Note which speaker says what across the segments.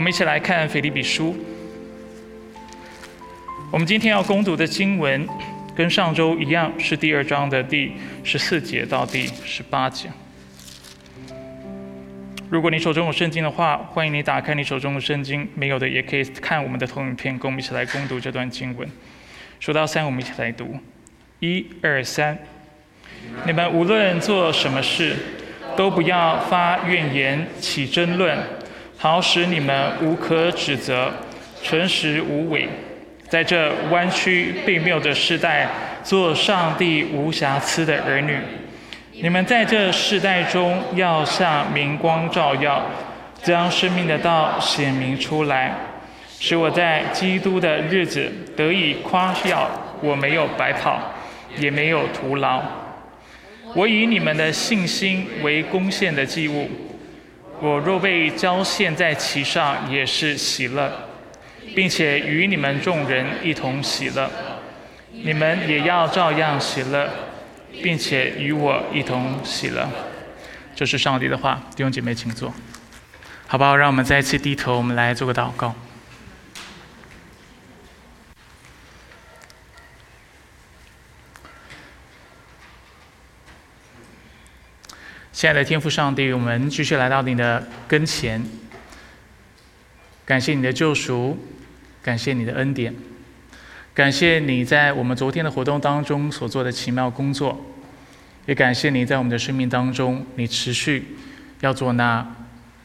Speaker 1: 我们一起来看腓立比书。我们今天要攻读的经文，跟上周一样，是第二章的第十四节到第十八节。如果你手中有圣经的话，欢迎你打开你手中的圣经；没有的，也可以看我们的投影片，跟我们一起来攻读这段经文。数到三，我们一起来读：一、二、三。你们无论做什么事，都不要发怨言、起争论。好使你们无可指责，诚实无伪，在这弯曲并谬的时代，做上帝无瑕疵的儿女。你们在这世代中要像明光照耀，将生命的道显明出来，使我在基督的日子得以夸耀，我没有白跑，也没有徒劳。我以你们的信心为贡献的祭物。我若被交献在其上，也是喜乐，并且与你们众人一同喜乐。你们也要照样喜乐，并且与我一同喜乐。这是上帝的话，弟兄姐妹请坐。好不好？让我们再次低头，我们来做个祷告。亲爱的天父上帝，我们继续来到你的跟前，感谢你的救赎，感谢你的恩典，感谢你在我们昨天的活动当中所做的奇妙工作，也感谢你在我们的生命当中，你持续要做那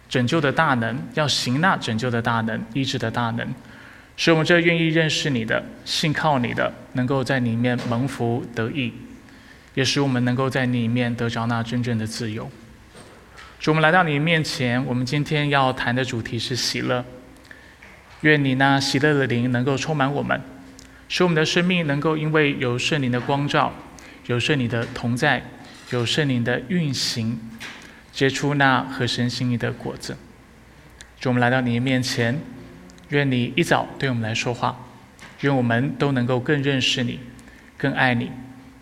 Speaker 1: 拯救的大能，要行那拯救的大能，医治的大能，使我们这愿意认识你的、信靠你的，能够在里面蒙福得益。也使我们能够在你里面得着那真正的自由。主，我们来到你面前，我们今天要谈的主题是喜乐。愿你那喜乐的灵能够充满我们，使我们的生命能够因为有圣灵的光照，有圣灵的同在，有圣灵的运行，结出那合神心意的果子。主，我们来到你面前，愿你一早对我们来说话，愿我们都能够更认识你，更爱你。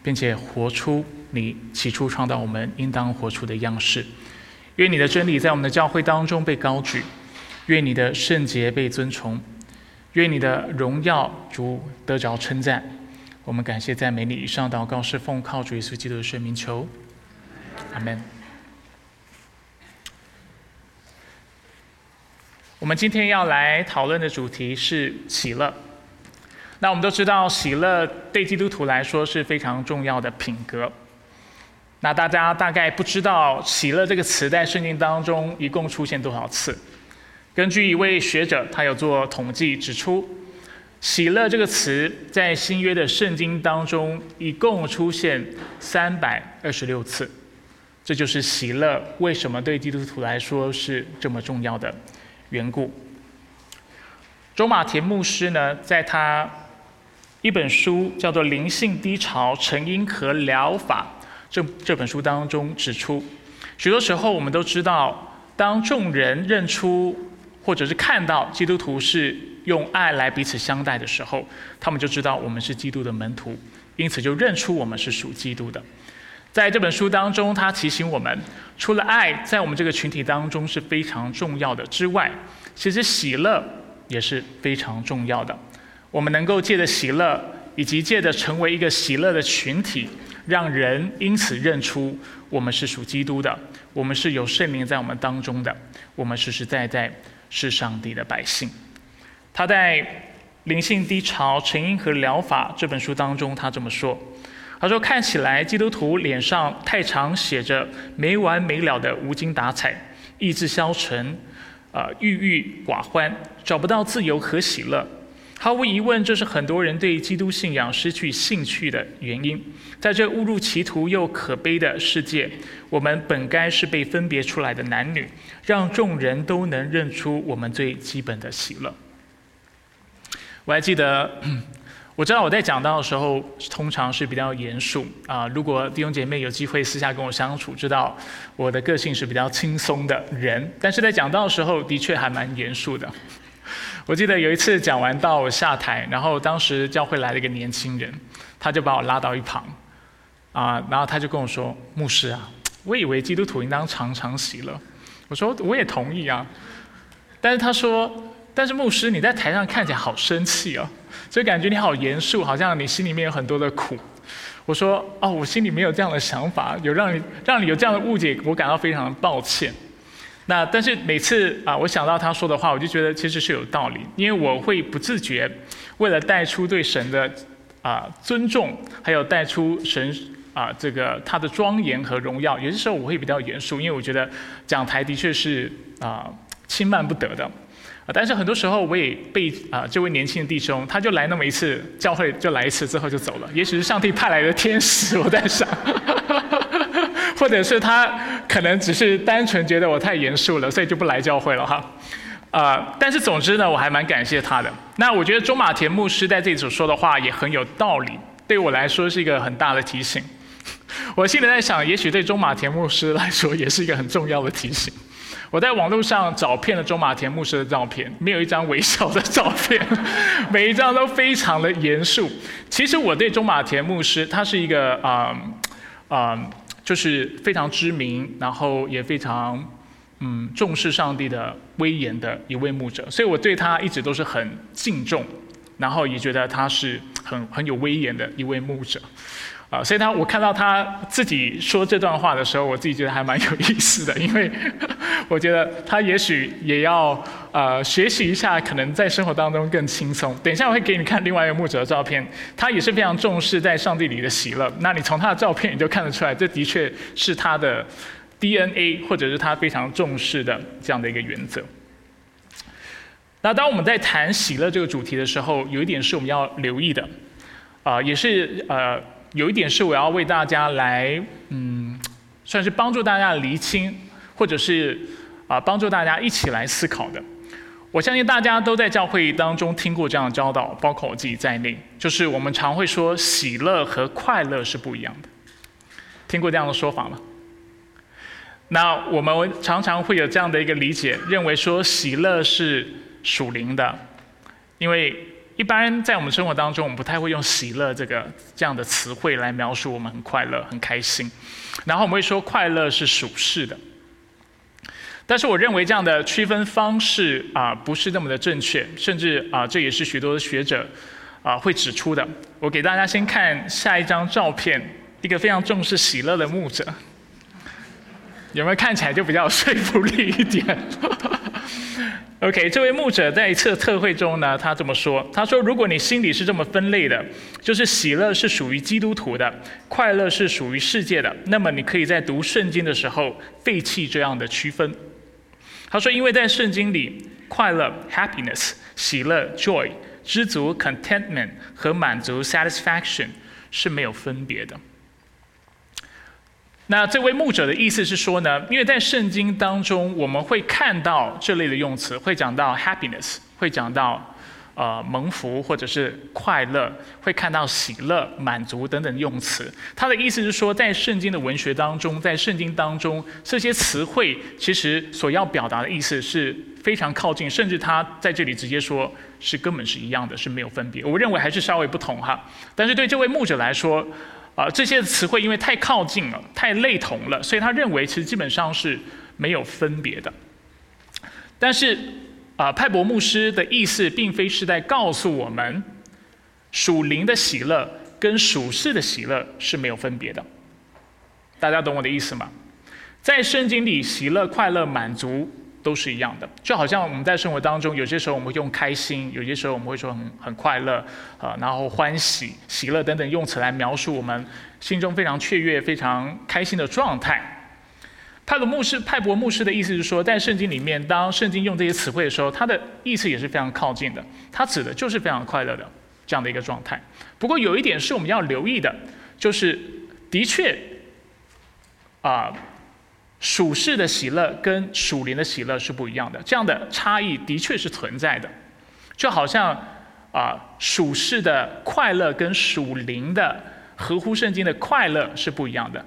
Speaker 1: 并且活出你起初创造我们应当活出的样式。愿你的真理在我们的教会当中被高举，愿你的圣洁被尊崇，愿你的荣耀主得着称赞。我们感谢赞美你。以上祷告是奉靠主耶稣基督的圣名求，阿门。我们今天要来讨论的主题是喜乐。那我们都知道，喜乐对基督徒来说是非常重要的品格。那大家大概不知道“喜乐”这个词在圣经当中一共出现多少次？根据一位学者，他有做统计指出，“喜乐”这个词在新约的圣经当中一共出现三百二十六次。这就是喜乐为什么对基督徒来说是这么重要的缘故。周马田牧师呢，在他一本书叫做《灵性低潮成因和疗法》这这本书当中指出，许多时候我们都知道，当众人认出或者是看到基督徒是用爱来彼此相待的时候，他们就知道我们是基督的门徒，因此就认出我们是属基督的。在这本书当中，他提醒我们，除了爱在我们这个群体当中是非常重要的之外，其实喜乐也是非常重要的。我们能够借着喜乐，以及借着成为一个喜乐的群体，让人因此认出我们是属基督的，我们是有圣灵在我们当中的，我们实实在在是上帝的百姓。他在《灵性低潮成因和疗法》这本书当中，他这么说：“他说，看起来基督徒脸上太常写着没完没了的无精打采、意志消沉、呃郁郁寡欢，找不到自由和喜乐。”毫无疑问，这是很多人对基督信仰失去兴趣的原因。在这误入歧途又可悲的世界，我们本该是被分别出来的男女，让众人都能认出我们最基本的喜乐。我还记得，我知道我在讲到的时候，通常是比较严肃啊。如果弟兄姐妹有机会私下跟我相处，知道我的个性是比较轻松的人，但是在讲到的时候，的确还蛮严肃的。我记得有一次讲完到我下台，然后当时教会来了一个年轻人，他就把我拉到一旁，啊，然后他就跟我说：“牧师啊，我以为基督徒应当常常喜乐。”我说：“我也同意啊。”但是他说，但是牧师你在台上看起来好生气哦，所以感觉你好严肃，好像你心里面有很多的苦。我说哦，我心里没有这样的想法，有让你让你有这样的误解，我感到非常的抱歉。那但是每次啊，我想到他说的话，我就觉得其实是有道理，因为我会不自觉，为了带出对神的啊尊重，还有带出神啊这个他的庄严和荣耀，有些时候我会比较严肃，因为我觉得讲台的确是啊轻慢不得的。啊，但是很多时候我也被啊这位年轻的弟兄，他就来那么一次教会，就来一次之后就走了。也许是上帝派来的天使，我在想，或者是他可能只是单纯觉得我太严肃了，所以就不来教会了哈。啊，但是总之呢，我还蛮感谢他的。那我觉得中马田牧师在这里所说的话也很有道理，对我来说是一个很大的提醒。我心里在想，也许对中马田牧师来说也是一个很重要的提醒。我在网络上找遍了中马田牧师的照片，没有一张微笑的照片，每一张都非常的严肃。其实我对中马田牧师，他是一个啊啊，就是非常知名，然后也非常嗯重视上帝的威严的一位牧者，所以我对他一直都是很敬重，然后也觉得他是很很有威严的一位牧者。啊，所以他我看到他自己说这段话的时候，我自己觉得还蛮有意思的，因为 我觉得他也许也要呃学习一下，可能在生活当中更轻松。等一下我会给你看另外一个牧者的照片，他也是非常重视在上帝里的喜乐。那你从他的照片你就看得出来，这的确是他的 DNA，或者是他非常重视的这样的一个原则。那当我们在谈喜乐这个主题的时候，有一点是我们要留意的，啊，也是呃。有一点是我要为大家来，嗯，算是帮助大家厘清，或者是啊帮助大家一起来思考的。我相信大家都在教会当中听过这样的教导，包括我自己在内，就是我们常会说喜乐和快乐是不一样的。听过这样的说法吗？那我们常常会有这样的一个理解，认为说喜乐是属灵的，因为。一般在我们生活当中，我们不太会用“喜乐”这个这样的词汇来描述我们很快乐、很开心。然后我们会说快乐是属世的。但是我认为这样的区分方式啊，不是那么的正确，甚至啊，这也是许多学者啊会指出的。我给大家先看下一张照片，一个非常重视喜乐的牧者，有没有看起来就比较有说服力一点？OK，这位牧者在一次特会中呢，他这么说：“他说，如果你心里是这么分类的，就是喜乐是属于基督徒的，快乐是属于世界的，那么你可以在读圣经的时候废弃这样的区分。”他说：“因为在圣经里，快乐 （happiness）、喜乐 （joy）、知足 （contentment） 和满足 （satisfaction） 是没有分别的。”那这位牧者的意思是说呢，因为在圣经当中，我们会看到这类的用词，会讲到 happiness，会讲到呃蒙福或者是快乐，会看到喜乐、满足等等用词。他的意思是说，在圣经的文学当中，在圣经当中，这些词汇其实所要表达的意思是非常靠近，甚至他在这里直接说是根本是一样的，是没有分别。我认为还是稍微不同哈，但是对这位牧者来说。啊，这些词汇因为太靠近了，太类同了，所以他认为其实基本上是没有分别的。但是，啊，派伯牧师的意思并非是在告诉我们，属灵的喜乐跟属世的喜乐是没有分别的。大家懂我的意思吗？在圣经里，喜乐、快乐、满足。都是一样的，就好像我们在生活当中，有些时候我们会用开心，有些时候我们会说很很快乐，啊，然后欢喜、喜乐等等用词来描述我们心中非常雀跃、非常开心的状态。派罗牧师、派伯牧师的意思是说，在圣经里面，当圣经用这些词汇的时候，它的意思也是非常靠近的，它指的就是非常快乐的这样的一个状态。不过有一点是我们要留意的，就是的确，啊。属世的喜乐跟属灵的喜乐是不一样的，这样的差异的确是存在的，就好像啊，属世的快乐跟属灵的合乎圣经的快乐是不一样的，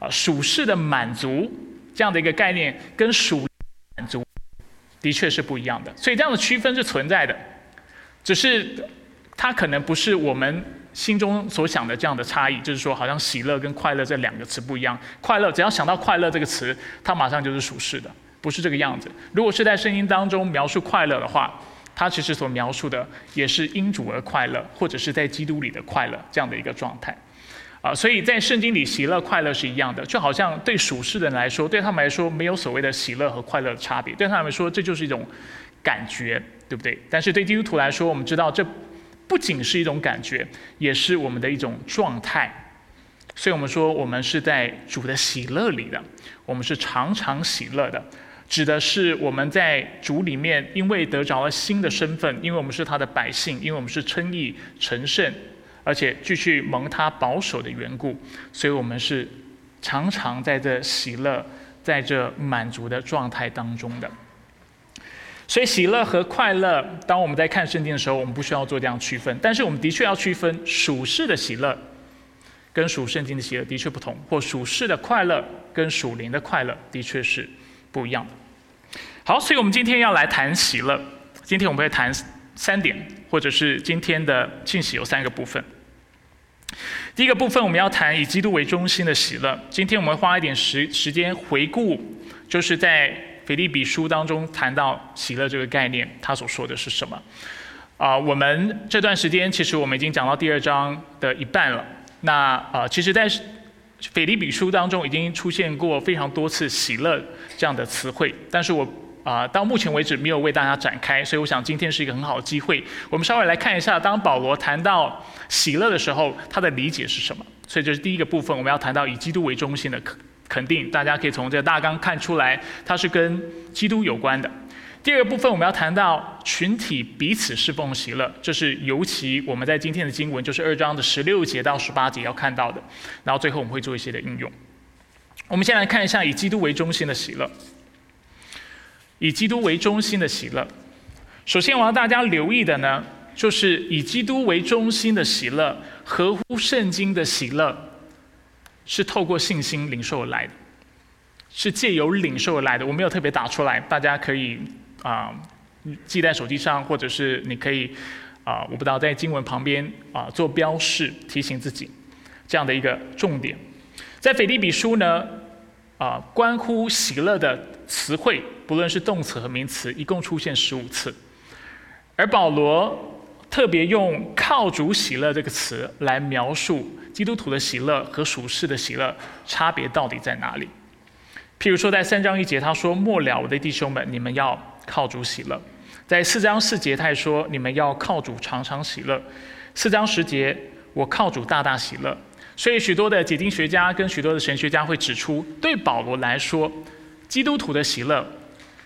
Speaker 1: 啊，属世的满足这样的一个概念跟属满足的确是不一样的，所以这样的区分是存在的，只是它可能不是我们。心中所想的这样的差异，就是说，好像喜乐跟快乐这两个词不一样。快乐只要想到快乐这个词，它马上就是属世的。不是这个样子。如果是在圣经当中描述快乐的话，它其实所描述的也是因主而快乐，或者是在基督里的快乐这样的一个状态。啊，所以在圣经里，喜乐、快乐是一样的，就好像对属世的人来说，对他们来说没有所谓的喜乐和快乐的差别，对他们来说这就是一种感觉，对不对？但是对基督徒来说，我们知道这不仅是一种感觉，也是我们的一种状态。所以我们说，我们是在主的喜乐里的，我们是常常喜乐的，指的是我们在主里面，因为得着了新的身份，因为我们是他的百姓，因为我们是称义成圣。而且继续蒙他保守的缘故，所以我们是常常在这喜乐、在这满足的状态当中的。所以喜乐和快乐，当我们在看圣经的时候，我们不需要做这样区分。但是我们的确要区分属世的喜乐跟属圣经的喜乐的确不同，或属世的快乐跟属灵的快乐的确是不一样的。好，所以我们今天要来谈喜乐。今天我们会谈。三点，或者是今天的信息有三个部分。第一个部分，我们要谈以基督为中心的喜乐。今天我们花一点时时间回顾，就是在腓立比书当中谈到喜乐这个概念，他所说的是什么？啊，我们这段时间其实我们已经讲到第二章的一半了。那啊，其实，在腓立比书当中已经出现过非常多次喜乐这样的词汇，但是我。啊，到目前为止没有为大家展开，所以我想今天是一个很好的机会。我们稍微来看一下，当保罗谈到喜乐的时候，他的理解是什么？所以这是第一个部分，我们要谈到以基督为中心的肯定。大家可以从这个大纲看出来，它是跟基督有关的。第二个部分，我们要谈到群体彼此侍奉喜乐，这是尤其我们在今天的经文，就是二章的十六节到十八节要看到的。然后最后我们会做一些的应用。我们先来看一下以基督为中心的喜乐。以基督为中心的喜乐，首先我要大家留意的呢，就是以基督为中心的喜乐，合乎圣经的喜乐，是透过信心领受而来的，是借由领受而来的。我没有特别打出来，大家可以啊记在手机上，或者是你可以啊，我不知道在经文旁边啊做标示，提醒自己这样的一个重点。在腓立比书呢。啊，关乎喜乐的词汇，不论是动词和名词，一共出现十五次。而保罗特别用“靠主喜乐”这个词来描述基督徒的喜乐和属世的喜乐差别到底在哪里。譬如说，在三章一节，他说：“末了，我的弟兄们，你们要靠主喜乐。”在四章四节，他说：“你们要靠主常常喜乐。”四章十节，我靠主大大喜乐。所以，许多的解经学家跟许多的神学家会指出，对保罗来说，基督徒的喜乐，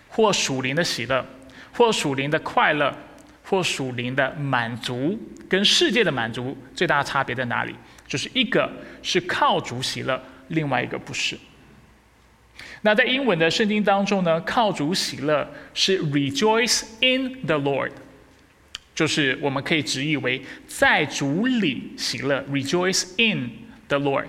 Speaker 1: 或属灵的喜乐，或属灵的快乐，或属灵的满足，跟世界的满足最大差别在哪里？就是一个是靠主喜乐，另外一个不是。那在英文的圣经当中呢，靠主喜乐是 rejoice in the Lord。就是我们可以直译为在主里喜乐，rejoice in the Lord。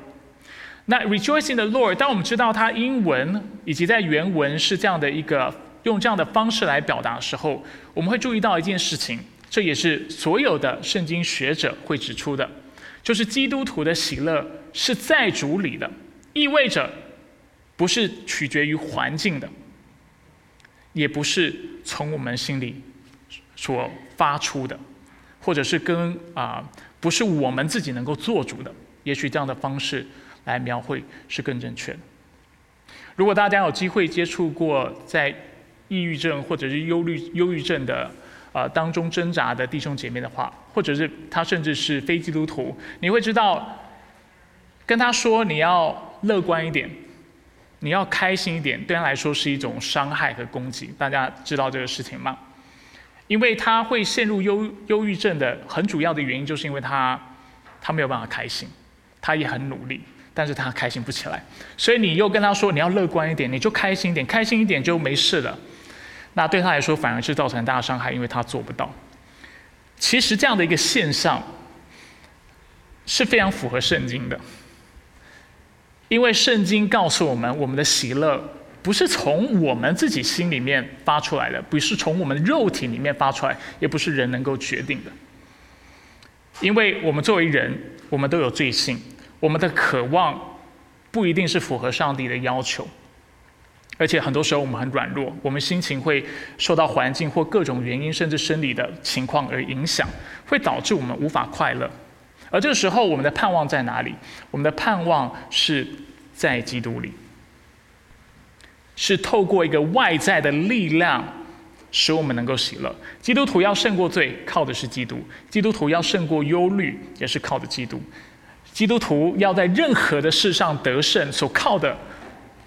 Speaker 1: 那 rejoice in the Lord，当我们知道它英文以及在原文是这样的一个用这样的方式来表达的时候，我们会注意到一件事情，这也是所有的圣经学者会指出的，就是基督徒的喜乐是在主里的，意味着不是取决于环境的，也不是从我们心里。所发出的，或者是跟啊不是我们自己能够做主的，也许这样的方式来描绘是更正确的。如果大家有机会接触过在抑郁症或者是忧虑忧郁症的啊当中挣扎的弟兄姐妹的话，或者是他甚至是非基督徒，你会知道，跟他说你要乐观一点，你要开心一点，对他来说是一种伤害和攻击。大家知道这个事情吗？因为他会陷入忧忧郁症的很主要的原因，就是因为他他没有办法开心，他也很努力，但是他开心不起来。所以你又跟他说你要乐观一点，你就开心一点，开心一点就没事了。那对他来说反而是造成很大的伤害，因为他做不到。其实这样的一个现象是非常符合圣经的，因为圣经告诉我们，我们的喜乐。不是从我们自己心里面发出来的，不是从我们肉体里面发出来，也不是人能够决定的。因为我们作为人，我们都有罪性，我们的渴望不一定是符合上帝的要求。而且很多时候我们很软弱，我们心情会受到环境或各种原因，甚至生理的情况而影响，会导致我们无法快乐。而这个时候，我们的盼望在哪里？我们的盼望是在基督里，是透过一个外在的力量，使我们能够喜乐。基督徒要胜过罪，靠的是基督；基督徒要胜过忧虑，也是靠的基督。基督徒要在任何的事上得胜，所靠的。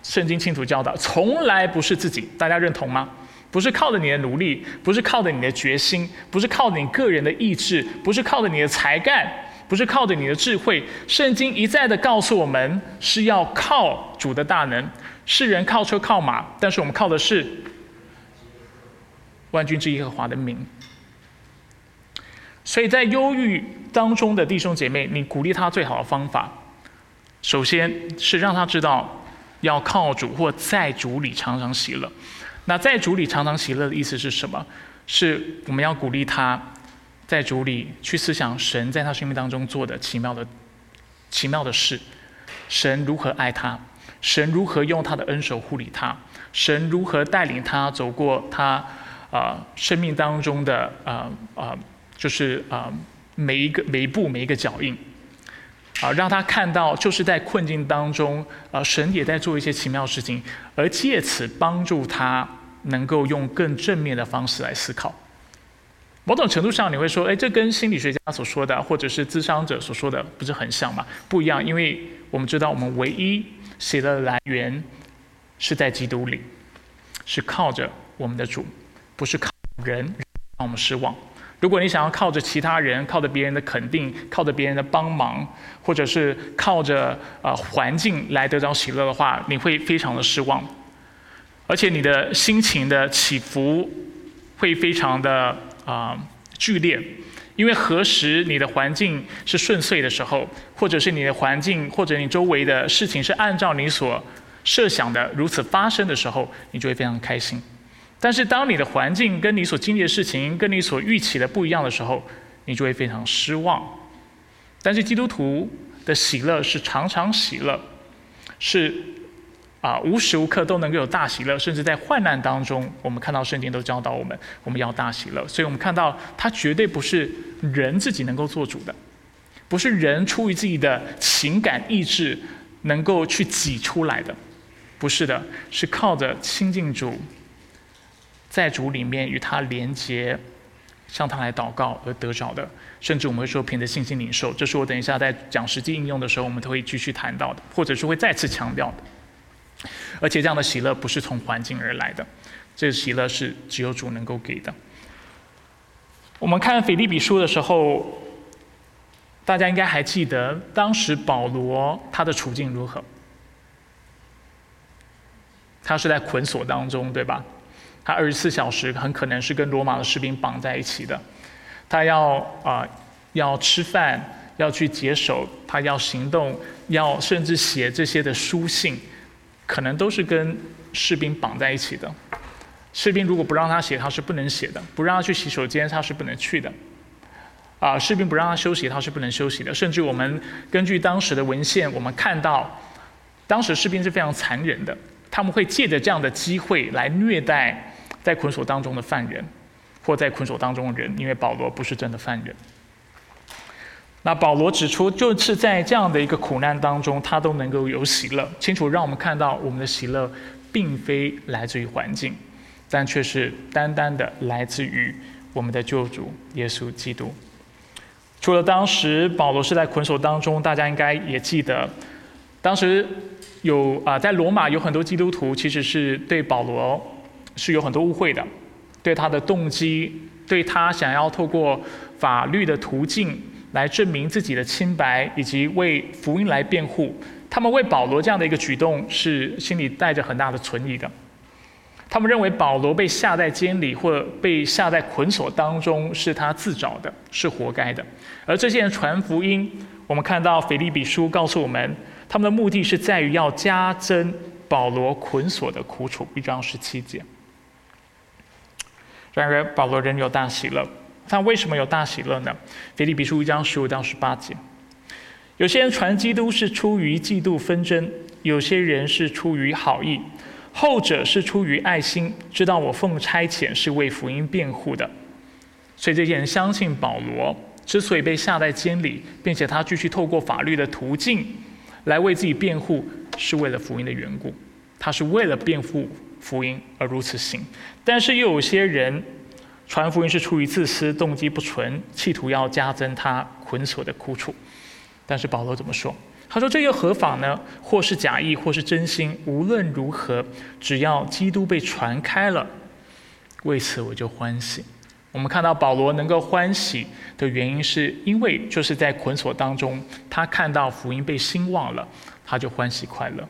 Speaker 1: 圣经清楚教导，从来不是自己，大家认同吗？不是靠着你的努力，不是靠着你的决心，不是靠着你个人的意志，不是靠着你的才干，不是靠着你的智慧。圣经一再的告诉我们，是要靠主的大能。世人靠车靠马，但是我们靠的是万军之耶和华的名。所以在忧郁当中的弟兄姐妹，你鼓励他最好的方法，首先是让他知道。要靠主或在主里常常喜乐。那在主里常常喜乐的意思是什么？是我们要鼓励他在主里去思想神在他生命当中做的奇妙的奇妙的事，神如何爱他，神如何用他的恩手护理他，神如何带领他走过他啊生命当中的啊啊就是啊每一个每一步每一个脚印。啊，让他看到，就是在困境当中，啊，神也在做一些奇妙事情，而借此帮助他能够用更正面的方式来思考。某种程度上，你会说，哎，这跟心理学家所说的，或者是咨商者所说的，不是很像吗？不一样，因为我们知道，我们唯一写的来源是在基督里，是靠着我们的主，不是靠人让我们失望。如果你想要靠着其他人、靠着别人的肯定、靠着别人的帮忙，或者是靠着呃环境来得到喜乐的话，你会非常的失望，而且你的心情的起伏会非常的啊剧烈，因为何时你的环境是顺遂的时候，或者是你的环境或者你周围的事情是按照你所设想的如此发生的时候，你就会非常开心。但是，当你的环境跟你所经历的事情跟你所预期的不一样的时候，你就会非常失望。但是，基督徒的喜乐是常常喜乐，是啊，无时无刻都能够有大喜乐，甚至在患难当中，我们看到圣经都教导我们，我们要大喜乐。所以我们看到，它绝对不是人自己能够做主的，不是人出于自己的情感意志能够去挤出来的，不是的，是靠着亲近主。在主里面与他连接，向他来祷告而得着的，甚至我们会说凭着信心领受，这是我等一下在讲实际应用的时候，我们都会继续谈到的，或者是会再次强调的。而且这样的喜乐不是从环境而来的，这个喜乐是只有主能够给的。我们看腓立比书的时候，大家应该还记得当时保罗他的处境如何？他是在捆锁当中，对吧？他二十四小时很可能是跟罗马的士兵绑在一起的，他要啊要吃饭，要去解手，他要行动，要甚至写这些的书信，可能都是跟士兵绑在一起的。士兵如果不让他写，他是不能写的；不让他去洗手间，他是不能去的。啊，士兵不让他休息，他是不能休息的。甚至我们根据当时的文献，我们看到，当时士兵是非常残忍的，他们会借着这样的机会来虐待。在捆锁当中的犯人，或在捆锁当中的人，因为保罗不是真的犯人。那保罗指出，就是在这样的一个苦难当中，他都能够有喜乐，清楚让我们看到，我们的喜乐并非来自于环境，但却是单单的来自于我们的救主耶稣基督。除了当时保罗是在捆锁当中，大家应该也记得，当时有啊，在罗马有很多基督徒，其实是对保罗。是有很多误会的，对他的动机，对他想要透过法律的途径来证明自己的清白，以及为福音来辩护，他们为保罗这样的一个举动是心里带着很大的存疑的。他们认为保罗被下在监里或被下在捆锁当中是他自找的，是活该的。而这些人传福音，我们看到腓利比书告诉我们，他们的目的是在于要加增保罗捆锁的苦楚。一章十七节。然而，保罗仍有大喜乐。他为什么有大喜乐呢？腓立比书一章十五到十八节，有些人传基督是出于嫉妒纷争，有些人是出于好意。后者是出于爱心，知道我奉差遣是为福音辩护的。所以这些人相信保罗之所以被下在监里，并且他继续透过法律的途径来为自己辩护，是为了福音的缘故。他是为了辩护福音而如此行。但是又有些人传福音是出于自私，动机不纯，企图要加增他捆锁的苦楚。但是保罗怎么说？他说：“这又何妨呢？或是假意，或是真心，无论如何，只要基督被传开了，为此我就欢喜。”我们看到保罗能够欢喜的原因，是因为就是在捆锁当中，他看到福音被兴旺了，他就欢喜快乐。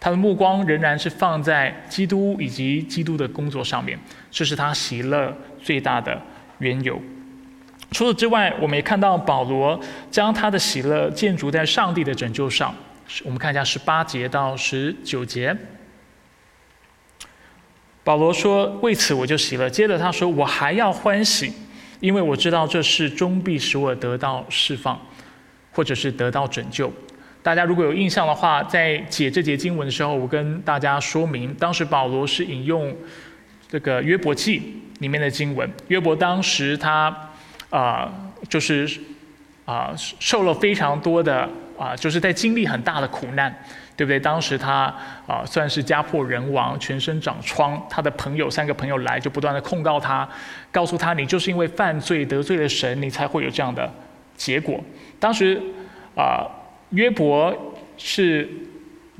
Speaker 1: 他的目光仍然是放在基督以及基督的工作上面，这是他喜乐最大的缘由。除此之外，我们也看到保罗将他的喜乐建筑在上帝的拯救上。我们看一下十八节到十九节，保罗说：“为此我就喜乐。”接着他说：“我还要欢喜，因为我知道这事终必使我得到释放，或者是得到拯救。”大家如果有印象的话，在解这节经文的时候，我跟大家说明，当时保罗是引用这个约伯记里面的经文。约伯当时他。啊，就是啊，受了非常多的啊，就是在经历很大的苦难，对不对？当时他啊，算是家破人亡，全身长疮。他的朋友三个朋友来，就不断的控告他，告诉他：“你就是因为犯罪得罪了神，你才会有这样的结果。”当时啊，约伯是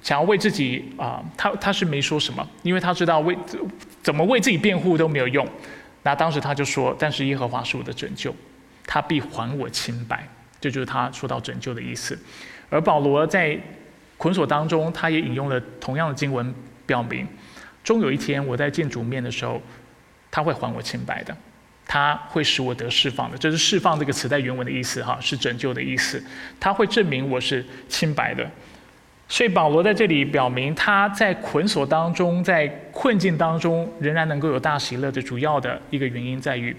Speaker 1: 想要为自己啊，他他是没说什么，因为他知道为怎么为自己辩护都没有用。那当时他就说：“但是耶和华是我的拯救，他必还我清白。”这就是他说到拯救的意思。而保罗在捆锁当中，他也引用了同样的经文，表明终有一天我在见主面的时候，他会还我清白的，他会使我得释放的。这是“释放”这个词在原文的意思，哈，是拯救的意思。他会证明我是清白的。所以保罗在这里表明，他在捆锁当中，在困境当中，仍然能够有大喜乐的主要的一个原因在于，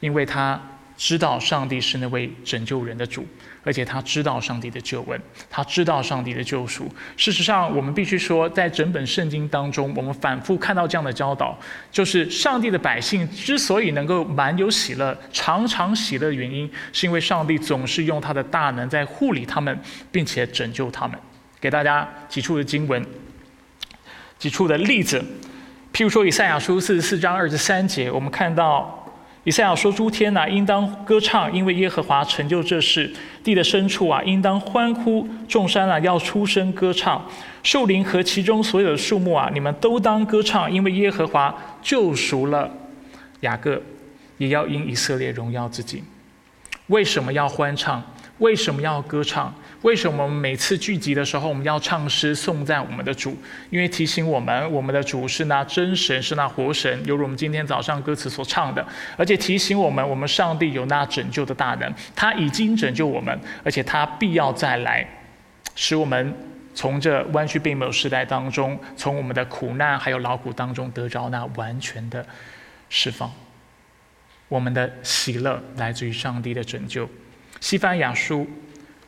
Speaker 1: 因为他知道上帝是那位拯救人的主，而且他知道上帝的救恩，他知道上帝的救赎。事实上，我们必须说，在整本圣经当中，我们反复看到这样的教导，就是上帝的百姓之所以能够满有喜乐、常常喜乐的原因，是因为上帝总是用他的大能在护理他们，并且拯救他们。给大家几处的经文，几处的例子，譬如说以赛亚书四十四章二十三节，我们看到以赛亚说：“诸天呐，应当歌唱，因为耶和华成就这事；地的深处啊，应当欢呼；众山啊，要出声歌唱；树林和其中所有的树木啊，你们都当歌唱，因为耶和华救赎了雅各，也要因以色列荣耀自己。为什么要欢唱？为什么要歌唱？”为什么我们每次聚集的时候，我们要唱诗颂赞我们的主？因为提醒我们，我们的主是那真神，是那活神，犹如我们今天早上歌词所唱的。而且提醒我们，我们上帝有那拯救的大能，他已经拯救我们，而且他必要再来，使我们从这弯曲并没有时代当中，从我们的苦难还有劳苦当中得着那完全的释放。我们的喜乐来自于上帝的拯救。西班牙书。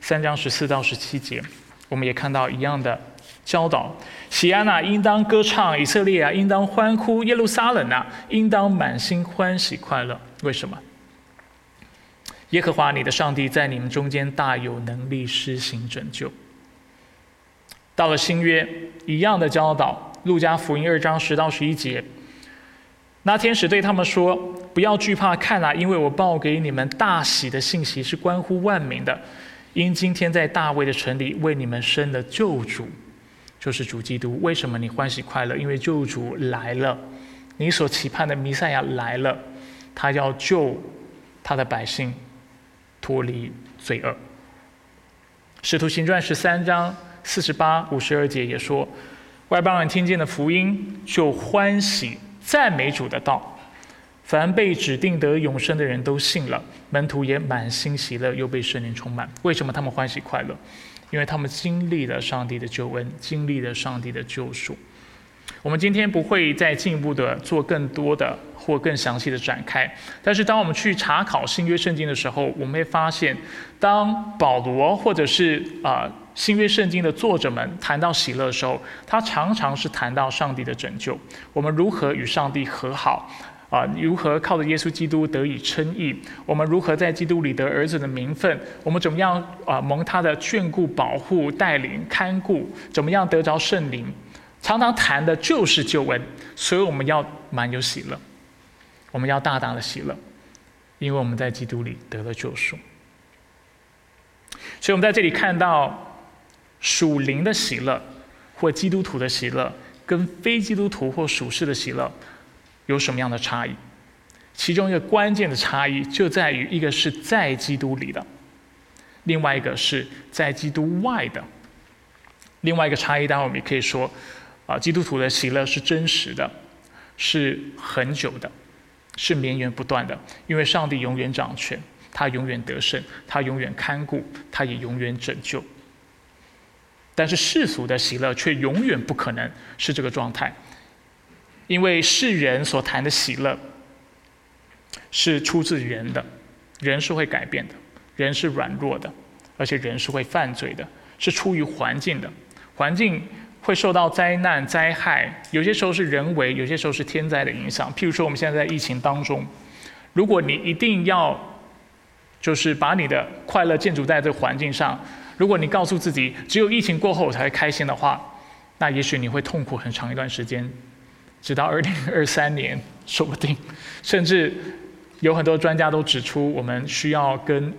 Speaker 1: 三章十四到十七节，我们也看到一样的教导：喜安娜应当歌唱，以色列啊应当欢呼，耶路撒冷啊应当满心欢喜快乐。为什么？耶和华你的上帝在你们中间大有能力施行拯救。到了新约，一样的教导，路加福音二章十到十一节，那天使对他们说：“不要惧怕，看啊，因为我报给你们大喜的信息，是关乎万民的。”因今天在大卫的城里为你们生的救主，就是主基督。为什么你欢喜快乐？因为救主来了，你所期盼的弥赛亚来了，他要救他的百姓脱离罪恶。使徒行传十三章四十八、五十二节也说，外邦人听见了福音，就欢喜赞美主的道。凡被指定得永生的人都信了，门徒也满心喜乐，又被圣灵充满。为什么他们欢喜快乐？因为他们经历了上帝的救恩，经历了上帝的救赎。我们今天不会再进一步的做更多的或更详细的展开。但是，当我们去查考新约圣经的时候，我们会发现，当保罗或者是啊新约圣经的作者们谈到喜乐的时候，他常常是谈到上帝的拯救，我们如何与上帝和好，啊，如何靠着耶稣基督得以称义，我们如何在基督里得儿子的名分，我们怎么样啊蒙他的眷顾、保护、带领、看顾，怎么样得着圣灵，常常谈的就是救恩，所以我们要满有喜乐，我们要大大的喜乐，因为我们在基督里得了救赎。所以，我们在这里看到属灵的喜乐，或基督徒的喜乐，跟非基督徒或属世的喜乐有什么样的差异？其中一个关键的差异就在于，一个是在基督里的，另外一个是在基督外的。另外一个差异，当然我们也可以说，啊，基督徒的喜乐是真实的，是很久的，是绵延不断的，因为上帝永远掌权。他永远得胜，他永远看顾，他也永远拯救。但是世俗的喜乐却永远不可能是这个状态，因为世人所谈的喜乐是出自人的，人是会改变的，人是软弱的，而且人是会犯罪的，是出于环境的，环境会受到灾难灾害，有些时候是人为，有些时候是天灾的影响。譬如说，我们现在在疫情当中，如果你一定要就是把你的快乐建筑在这个环境上。如果你告诉自己只有疫情过后才会开心的话，那也许你会痛苦很长一段时间，直到二零二三年说不定。甚至有很多专家都指出，我们需要跟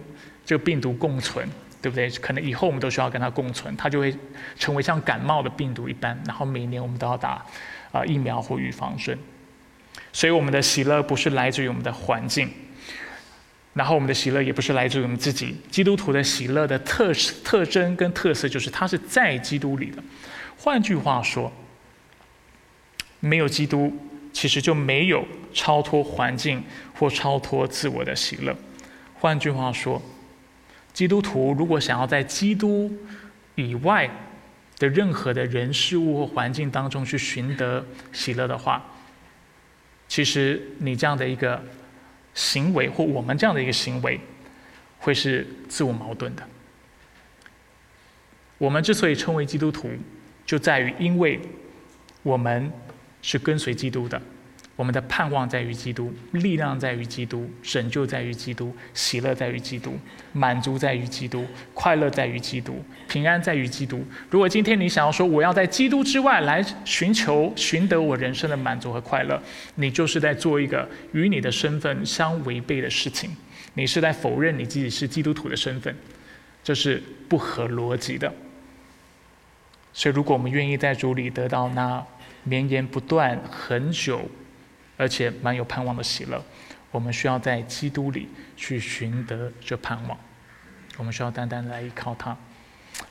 Speaker 1: 这个病毒共存，对不对？可能以后我们都需要跟它共存，它就会成为像感冒的病毒一般，然后每年我们都要打啊疫苗或预防针。所以我们的喜乐不是来自于我们的环境。然后我们的喜乐也不是来自于我们自己。基督徒的喜乐的特特征跟特色就是，它是在基督里的。换句话说，没有基督，其实就没有超脱环境或超脱自我的喜乐。换句话说，基督徒如果想要在基督以外的任何的人事物或环境当中去寻得喜乐的话，其实你这样的一个。行为或我们这样的一个行为，会是自我矛盾的。我们之所以称为基督徒，就在于因为我们是跟随基督的。我们的盼望在于基督，力量在于基督，拯救在于基督，喜乐在于基督，满足在于基督，快乐在于基督，平安在于基督。如果今天你想要说我要在基督之外来寻求、寻得我人生的满足和快乐，你就是在做一个与你的身份相违背的事情。你是在否认你自己是基督徒的身份，这是不合逻辑的。所以，如果我们愿意在主里得到那绵延不断、很久。而且蛮有盼望的喜乐，我们需要在基督里去寻得这盼望，我们需要单单来依靠他。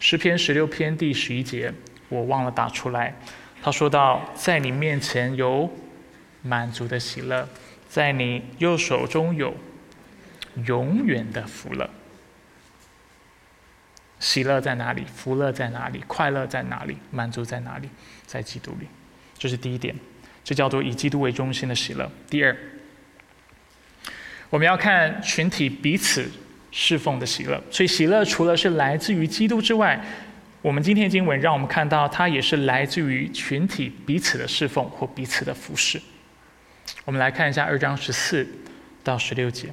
Speaker 1: 诗篇十六篇第十一节，我忘了打出来。他说到，在你面前有满足的喜乐，在你右手中有永远的福乐。喜乐在哪里？福乐在哪里？快乐在哪里？满足在哪里？在基督里。这是第一点。这叫做以基督为中心的喜乐。第二，我们要看群体彼此侍奉的喜乐。所以喜乐除了是来自于基督之外，我们今天经文让我们看到，它也是来自于群体彼此的侍奉或彼此的服侍。我们来看一下二章十四到十六节。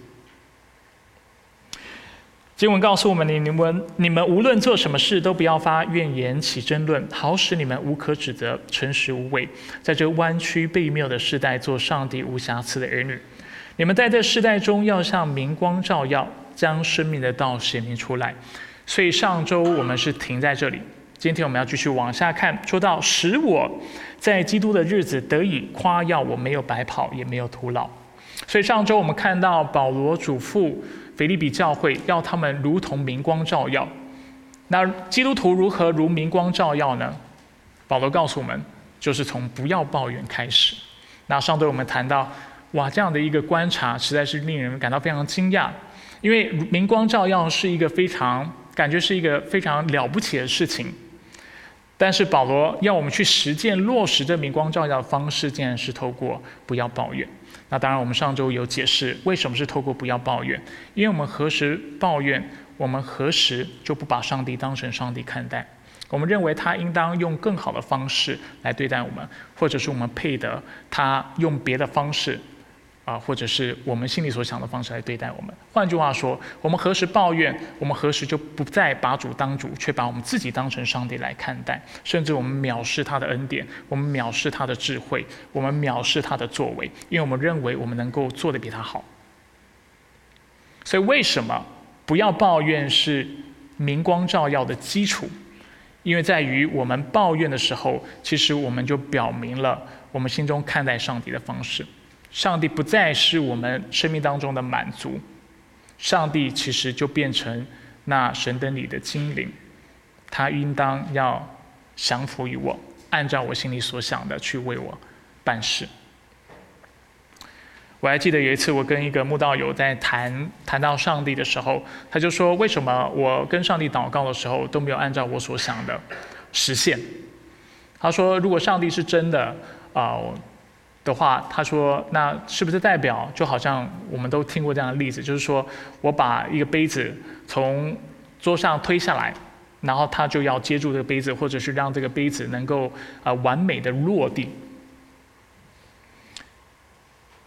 Speaker 1: 经文告诉我们：你你们你们无论做什么事，都不要发怨言、起争论，好使你们无可指责，诚实无伪，在这弯曲被谬的时代，做上帝无瑕疵的儿女。你们在这世代中，要像明光照耀，将生命的道显明出来。所以上周我们是停在这里，今天我们要继续往下看，说到使我在基督的日子得以夸耀，我没有白跑，也没有徒劳。所以上周我们看到保罗嘱咐。腓利比教会要他们如同明光照耀，那基督徒如何如明光照耀呢？保罗告诉我们，就是从不要抱怨开始。那上周我们谈到，哇，这样的一个观察实在是令人感到非常惊讶，因为明光照耀是一个非常感觉是一个非常了不起的事情，但是保罗要我们去实践落实这明光照耀的方式，竟然是透过不要抱怨。那当然，我们上周有解释为什么是透过不要抱怨，因为我们何时抱怨，我们何时就不把上帝当成上帝看待？我们认为他应当用更好的方式来对待我们，或者是我们配得他用别的方式，啊，或者是我们心里所想的方式来对待我们。换句话说，我们何时抱怨，我们何时就不再把主当主，却把我们自己当成上帝来看待，甚至我们藐视他的恩典，我们藐视他的智慧，我们藐视他的作为，因为我们认为我们能够做得比他好。所以，为什么不要抱怨是明光照耀的基础？因为在于我们抱怨的时候，其实我们就表明了我们心中看待上帝的方式。上帝不再是我们生命当中的满足，上帝其实就变成那神灯里的精灵，他应当要降服于我，按照我心里所想的去为我办事。我还记得有一次，我跟一个慕道友在谈谈到上帝的时候，他就说：“为什么我跟上帝祷告的时候都没有按照我所想的实现？”他说：“如果上帝是真的啊的话，他说那是不是代表就好像我们都听过这样的例子，就是说我把一个杯子从桌上推下来，然后他就要接住这个杯子，或者是让这个杯子能够啊完美的落地。”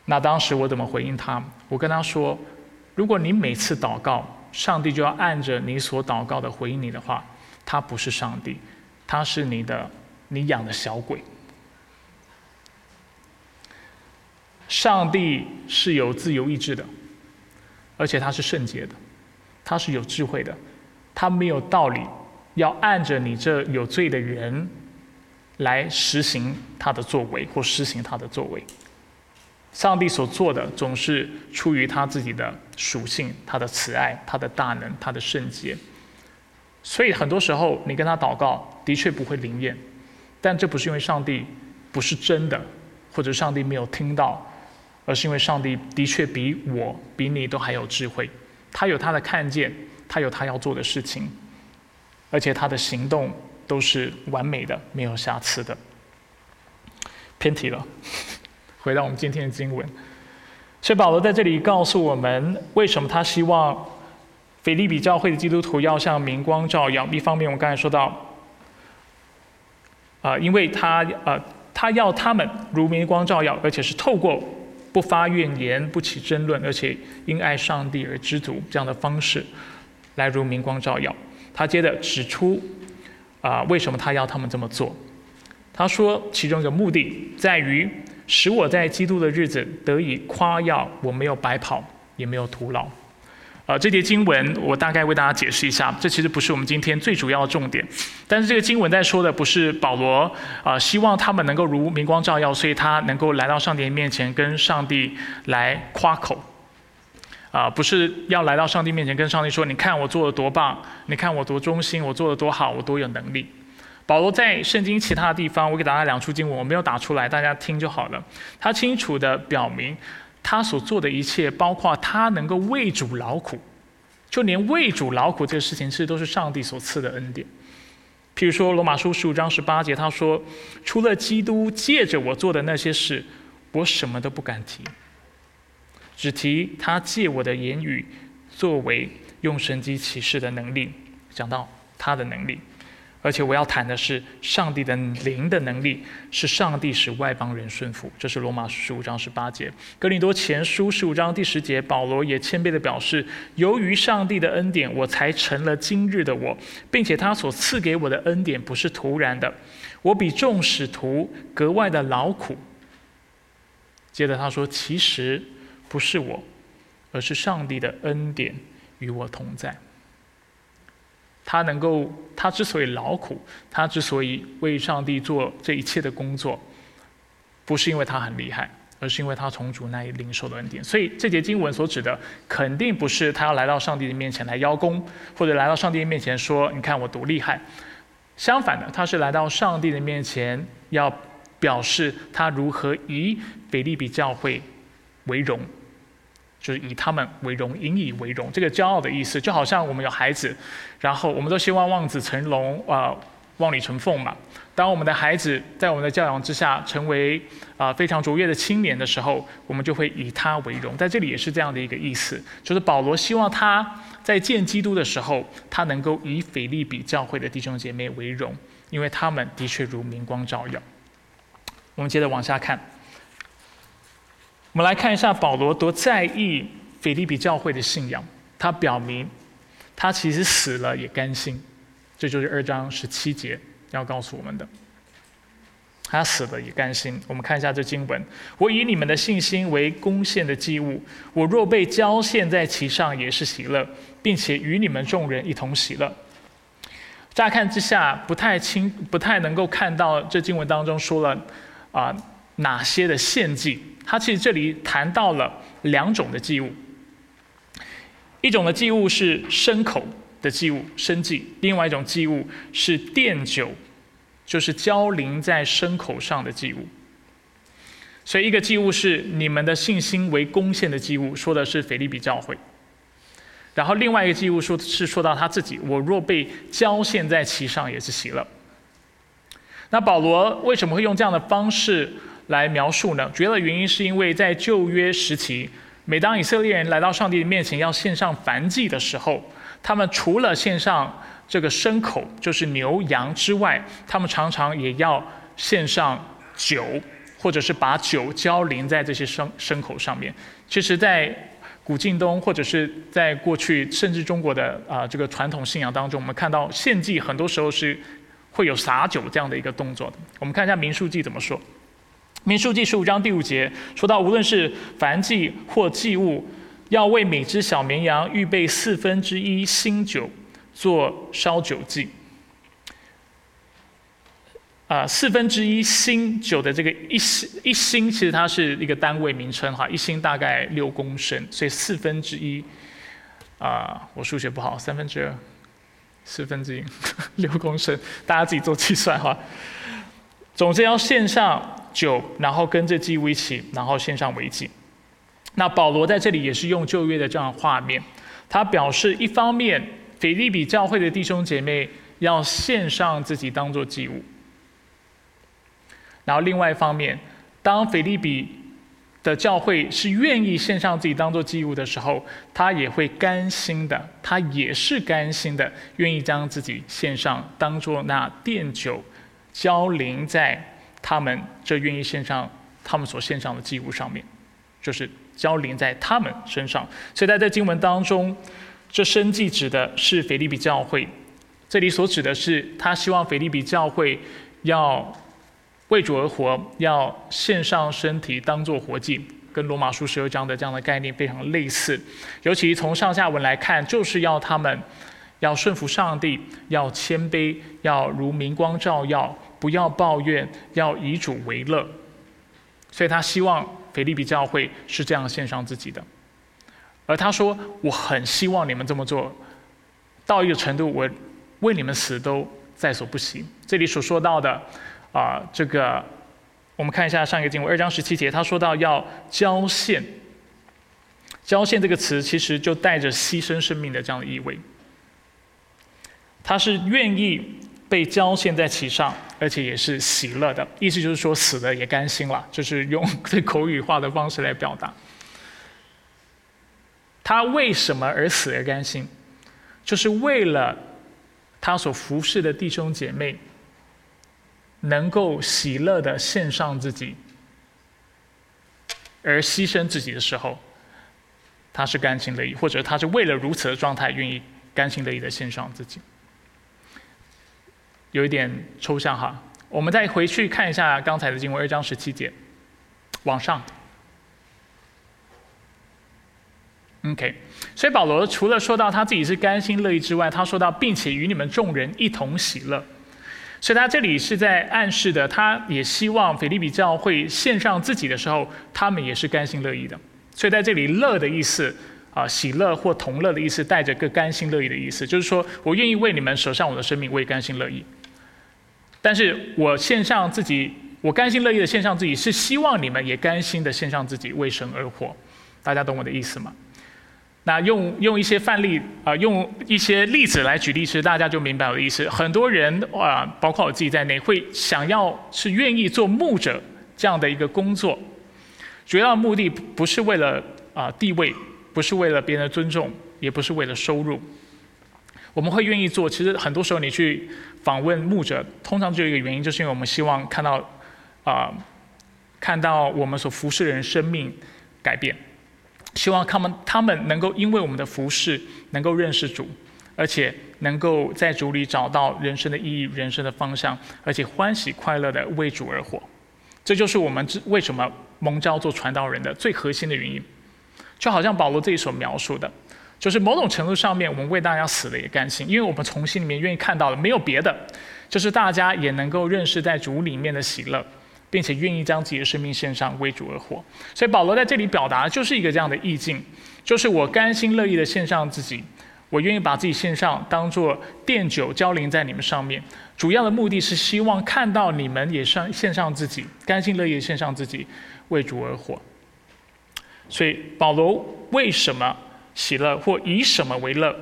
Speaker 1: 那当时我怎么回应他？我跟他说：“如果你每次祷告，上帝就要按着你所祷告的回应你的话，他不是上帝，他是你的你养的小鬼。上帝是有自由意志的，而且他是圣洁的，他是有智慧的，他没有道理要按着你这有罪的人来实行他的作为或实行他的作为。”上帝所做的总是出于他自己的属性，他的慈爱，他的大能，他的圣洁。所以很多时候你跟他祷告，的确不会灵验，但这不是因为上帝不是真的，或者上帝没有听到，而是因为上帝的确比我、比你都还有智慧，他有他的看见，他有他要做的事情，而且他的行动都是完美的，没有瑕疵的。偏题了。回到我们今天的经文，所以保罗在这里告诉我们，为什么他希望腓利比教会的基督徒要像明光照耀。一方面，我们刚才说到，啊，因为他呃，他要他们如明光照耀，而且是透过不发怨言、不起争论，而且因爱上帝而知足这样的方式，来如明光照耀。他接着指出，啊，为什么他要他们这么做？他说，其中一个目的在于。使我在基督的日子得以夸耀，我没有白跑，也没有徒劳。啊，这节经文我大概为大家解释一下，这其实不是我们今天最主要的重点。但是这个经文在说的不是保罗啊，希望他们能够如明光照耀，所以他能够来到上帝面前跟上帝来夸口。啊，不是要来到上帝面前跟上帝说：“你看我做的多棒，你看我多忠心，我做的多好，我多有能力。”保罗在圣经其他的地方，我给大家两处经文，我没有打出来，大家听就好了。他清楚的表明，他所做的一切，包括他能够为主劳苦，就连为主劳苦这个事情，其实都是上帝所赐的恩典。譬如说罗马书十五章十八节，他说：“除了基督借着我做的那些事，我什么都不敢提，只提他借我的言语，作为用神机启示的能力，讲到他的能力。”而且我要谈的是上帝的灵的能力，是上帝使外邦人顺服。这是罗马十五章十八节。格林多前书十五章第十节，保罗也谦卑的表示：由于上帝的恩典，我才成了今日的我，并且他所赐给我的恩典不是突然的，我比众使徒格外的劳苦。接着他说：其实不是我，而是上帝的恩典与我同在。他能够，他之所以劳苦，他之所以为上帝做这一切的工作，不是因为他很厉害，而是因为他从主那里领受的恩典。所以这节经文所指的，肯定不是他要来到上帝的面前来邀功，或者来到上帝的面前说：“你看我多厉害。”相反的，他是来到上帝的面前，要表示他如何以腓利比教会为荣。就是以他们为荣，引以为荣，这个骄傲的意思，就好像我们有孩子，然后我们都希望望子成龙啊，望女成凤嘛。当我们的孩子在我们的教养之下成为啊非常卓越的青年的时候，我们就会以他为荣。在这里也是这样的一个意思，就是保罗希望他在见基督的时候，他能够以腓利比教会的弟兄姐妹为荣，因为他们的确如明光照耀。我们接着往下看，我们来看一下保罗多在意腓利比教会的信仰。他表明，他其实死了也甘心，这就是二章十七节。要告诉我们的，他死了也甘心。我们看一下这经文：我以你们的信心为贡献的祭物，我若被交献在其上，也是喜乐，并且与你们众人一同喜乐。乍看之下不太清，不太能够看到这经文当中说了啊哪些的献祭。他其实这里谈到了两种的祭物，一种的祭物是牲口。的祭物生祭，另外一种祭物是奠酒，就是浇淋在牲口上的祭物。所以一个祭物是你们的信心为贡献的祭物，说的是腓利比教会。然后另外一个祭物说是说到他自己，我若被浇献在其上，也是喜乐。那保罗为什么会用这样的方式来描述呢？主要的原因是因为在旧约时期，每当以色列人来到上帝的面前要献上燔祭的时候，他们除了献上这个牲口，就是牛羊之外，他们常常也要献上酒，或者是把酒浇淋在这些牲牲口上面。其实，在古晋东，或者是在过去，甚至中国的啊这个传统信仰当中，我们看到献祭很多时候是会有洒酒这样的一个动作的。我们看一下《民数记》怎么说，《民数记》十五章第五节说到，无论是凡祭或祭物。要为每只小绵羊预备四分之一新酒做烧酒祭。啊，四分之一新酒的这个一新一新，其实它是一个单位名称哈，一新大概六公升，所以四分之一啊，我数学不好，三分之二，四分之一 六公升，大家自己做计算哈。总之要献上酒，然后跟着祭物一起，然后献上为祭。那保罗在这里也是用旧约的这样画面，他表示一方面腓利比教会的弟兄姐妹要献上自己当做祭物，然后另外一方面，当腓利比的教会是愿意献上自己当做祭物的时候，他也会甘心的，他也是甘心的，愿意将自己献上当做那奠酒浇淋在他们这愿意献上他们所献上的祭物上面，就是。交临在他们身上，所以在这经文当中，这生祭指的是腓利比教会。这里所指的是，他希望腓利比教会要为主而活，要献上身体当做活祭，跟罗马书十二章的这样的概念非常类似。尤其从上下文来看，就是要他们要顺服上帝，要谦卑，要如明光照耀，不要抱怨，要以主为乐。所以他希望。腓利比教会是这样献上自己的，而他说：“我很希望你们这么做，到一个程度，我为你们死都在所不惜。”这里所说到的啊，这个我们看一下上一个经文二章十七节，他说到要交献，交献这个词其实就带着牺牲生命的这样的意味，他是愿意。被交献在其上，而且也是喜乐的，意思就是说死了也甘心了，就是用最口语化的方式来表达。他为什么而死而甘心？就是为了他所服侍的弟兄姐妹能够喜乐的献上自己，而牺牲自己的时候，他是甘心乐意，或者他是为了如此的状态愿意甘心乐意的献上自己。有一点抽象哈，我们再回去看一下刚才的经文二章十七节，往上。OK，所以保罗除了说到他自己是甘心乐意之外，他说到并且与你们众人一同喜乐，所以他这里是在暗示的，他也希望腓利比教会献上自己的时候，他们也是甘心乐意的。所以在这里“乐”的意思。啊，喜乐或同乐的意思，带着个甘心乐意的意思，就是说我愿意为你们舍上我的生命，我也甘心乐意。但是我献上自己，我甘心乐意的献上自己，是希望你们也甘心的献上自己，为神而活。大家懂我的意思吗？那用用一些范例啊，用一些例子来举例，其实大家就明白我的意思。很多人啊，包括我自己在内，会想要是愿意做牧者这样的一个工作，主要目的不是为了啊地位，不是为了别人的尊重，也不是为了收入。我们会愿意做，其实很多时候你去访问牧者，通常只有一个原因，就是因为我们希望看到啊，看到我们所服侍的人生命改变。希望他们他们能够因为我们的服饰能够认识主，而且能够在主里找到人生的意义、人生的方向，而且欢喜快乐的为主而活。这就是我们为什么蒙召做传道人的最核心的原因。就好像保罗这里所描述的，就是某种程度上面，我们为大家死了也甘心，因为我们从心里面愿意看到的没有别的，就是大家也能够认识在主里面的喜乐。并且愿意将自己的生命献上为主而活，所以保罗在这里表达就是一个这样的意境，就是我甘心乐意的献上自己，我愿意把自己献上，当做奠酒浇淋在你们上面。主要的目的是希望看到你们也上献上自己，甘心乐意献上自己为主而活。所以保罗为什么喜乐或以什么为乐？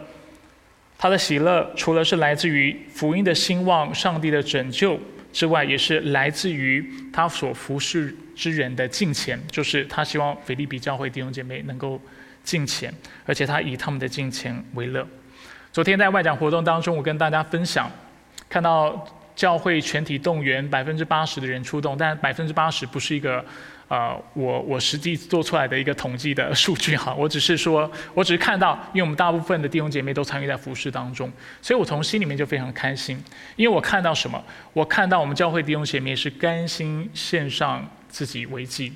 Speaker 1: 他的喜乐除了是来自于福音的兴旺、上帝的拯救。之外，也是来自于他所服侍之人的敬虔，就是他希望腓利比教会弟兄姐妹能够敬虔，而且他以他们的敬虔为乐。昨天在外展活动当中，我跟大家分享，看到教会全体动员百分之八十的人出动，但百分之八十不是一个。呃，我我实际做出来的一个统计的数据哈，我只是说，我只是看到，因为我们大部分的弟兄姐妹都参与在服饰当中，所以我从心里面就非常开心，因为我看到什么？我看到我们教会弟兄姐妹是甘心献上自己为祭，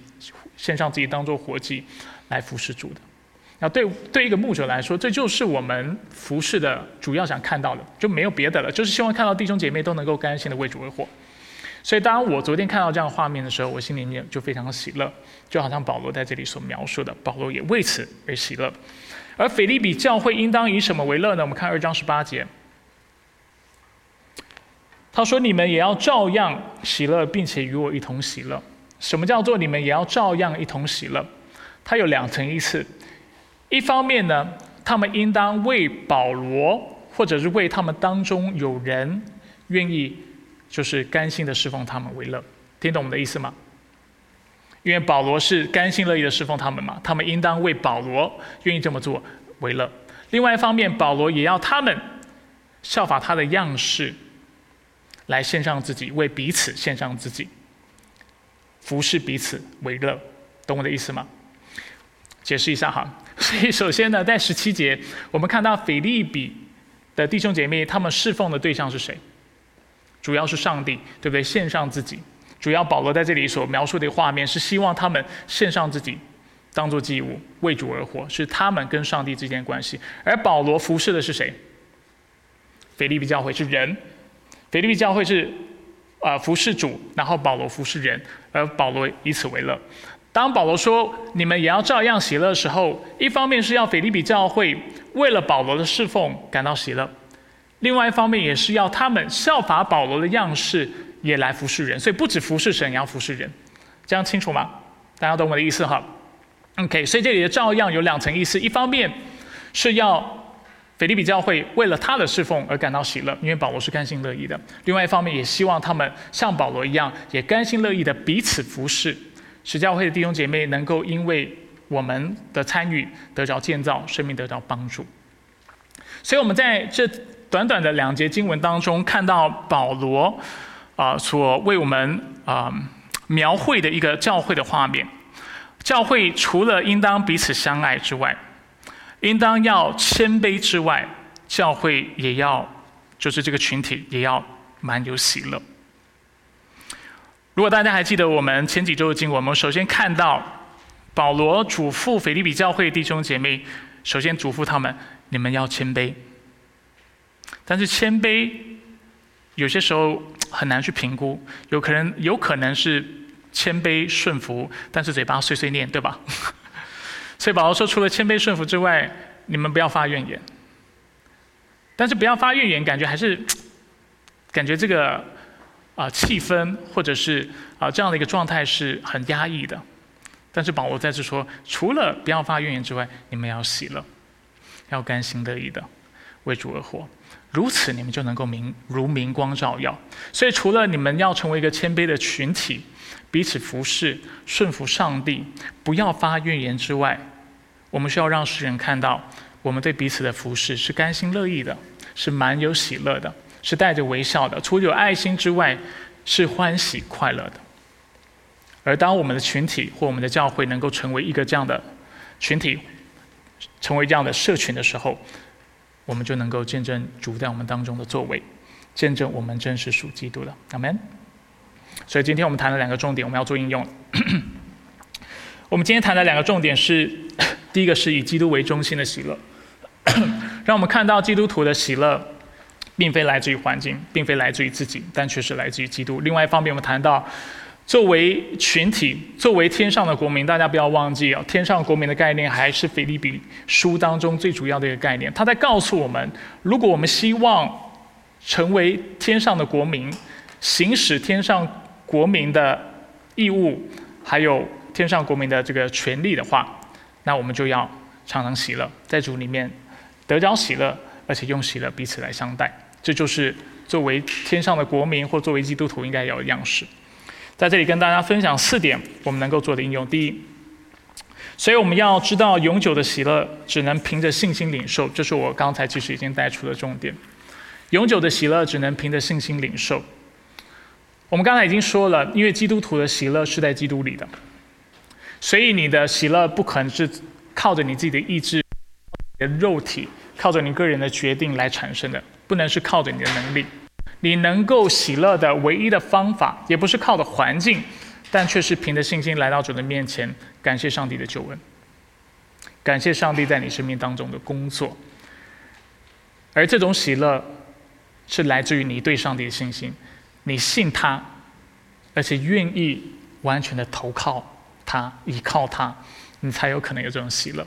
Speaker 1: 献上自己当做活祭来服侍主的。那对对一个牧者来说，这就是我们服侍的主要想看到的，就没有别的了，就是希望看到弟兄姐妹都能够甘心的为主而活。所以，当我昨天看到这样画面的时候，我心里面就非常喜乐，就好像保罗在这里所描述的，保罗也为此而喜乐。而腓利比教会应当以什么为乐呢？我们看二章十八节，他说：“你们也要照样喜乐，并且与我一同喜乐。”什么叫做你们也要照样一同喜乐？它有两层意思。一方面呢，他们应当为保罗，或者是为他们当中有人愿意。就是甘心的侍奉他们为乐，听懂我们的意思吗？因为保罗是甘心乐意的侍奉他们嘛，他们应当为保罗愿意这么做为乐。另外一方面，保罗也要他们效法他的样式，来献上自己，为彼此献上自己，服侍彼此为乐，懂我的意思吗？解释一下哈。所以首先呢，在十七节，我们看到腓利比的弟兄姐妹，他们侍奉的对象是谁？主要是上帝，对不对？献上自己。主要保罗在这里所描述的画面是希望他们献上自己，当做祭物，为主而活，是他们跟上帝之间的关系。而保罗服侍的是谁？腓利比教会是人，腓利比教会是啊服侍主，然后保罗服侍人，而保罗以此为乐。当保罗说你们也要照样喜乐的时候，一方面是要腓利比教会为了保罗的侍奉感到喜乐。另外一方面，也是要他们效法保罗的样式，也来服侍人。所以不止服侍神，也要服侍人。这样清楚吗？大家懂我的意思哈？OK，所以这里的照样有两层意思：一方面是要腓利比教会为了他的侍奉而感到喜乐，因为保罗是甘心乐意的；另外一方面，也希望他们像保罗一样，也甘心乐意的彼此服侍，使教会的弟兄姐妹能够因为我们的参与得着建造，生命得到帮助。所以我们在这。短短的两节经文当中，看到保罗啊所为我们啊描绘的一个教会的画面。教会除了应当彼此相爱之外，应当要谦卑之外，教会也要就是这个群体也要蛮有喜乐。如果大家还记得我们前几周的经文，我们首先看到保罗嘱咐腓利比教会弟兄姐妹，首先嘱咐他们：你们要谦卑。但是谦卑有些时候很难去评估，有可能有可能是谦卑顺服，但是嘴巴碎碎念，对吧？所以保罗说，除了谦卑顺服之外，你们不要发怨言。但是不要发怨言，感觉还是感觉这个啊气氛或者是啊这样的一个状态是很压抑的。但是保罗在这说，除了不要发怨言之外，你们要喜乐。要甘心乐意的为主而活，如此你们就能够明如明光照耀。所以，除了你们要成为一个谦卑的群体，彼此服侍、顺服上帝，不要发怨言之外，我们需要让世人看到，我们对彼此的服侍是甘心乐意的，是满有喜乐的，是带着微笑的。除了有爱心之外，是欢喜快乐的。而当我们的群体或我们的教会能够成为一个这样的群体，成为这样的社群的时候，我们就能够见证主在我们当中的作为，见证我们真实属基督的。阿门。所以今天我们谈了两个重点，我们要做应用。我们今天谈的两个重点是：第一个是以基督为中心的喜乐，让我们看到基督徒的喜乐，并非来自于环境，并非来自于自己，但却是来自于基督。另外一方面，我们谈到。作为群体，作为天上的国民，大家不要忘记哦，天上国民的概念还是腓立比书当中最主要的一个概念。他在告诉我们，如果我们希望成为天上的国民，行使天上国民的义务，还有天上国民的这个权利的话，那我们就要常常喜乐，在主里面得着喜乐，而且用喜乐彼此来相待。这就是作为天上的国民或作为基督徒应该有的样式。在这里跟大家分享四点我们能够做的应用。第一，所以我们要知道，永久的喜乐只能凭着信心领受，这是我刚才其实已经带出的重点。永久的喜乐只能凭着信心领受。我们刚才已经说了，因为基督徒的喜乐是在基督里的，所以你的喜乐不可能是靠着你自己的意志、你的肉体、靠着你个人的决定来产生的，不能是靠着你的能力。你能够喜乐的唯一的方法，也不是靠的环境，但却是凭着信心来到主的面前，感谢上帝的救恩，感谢上帝在你生命当中的工作。而这种喜乐，是来自于你对上帝的信心，你信他，而且愿意完全的投靠他，依靠他，你才有可能有这种喜乐。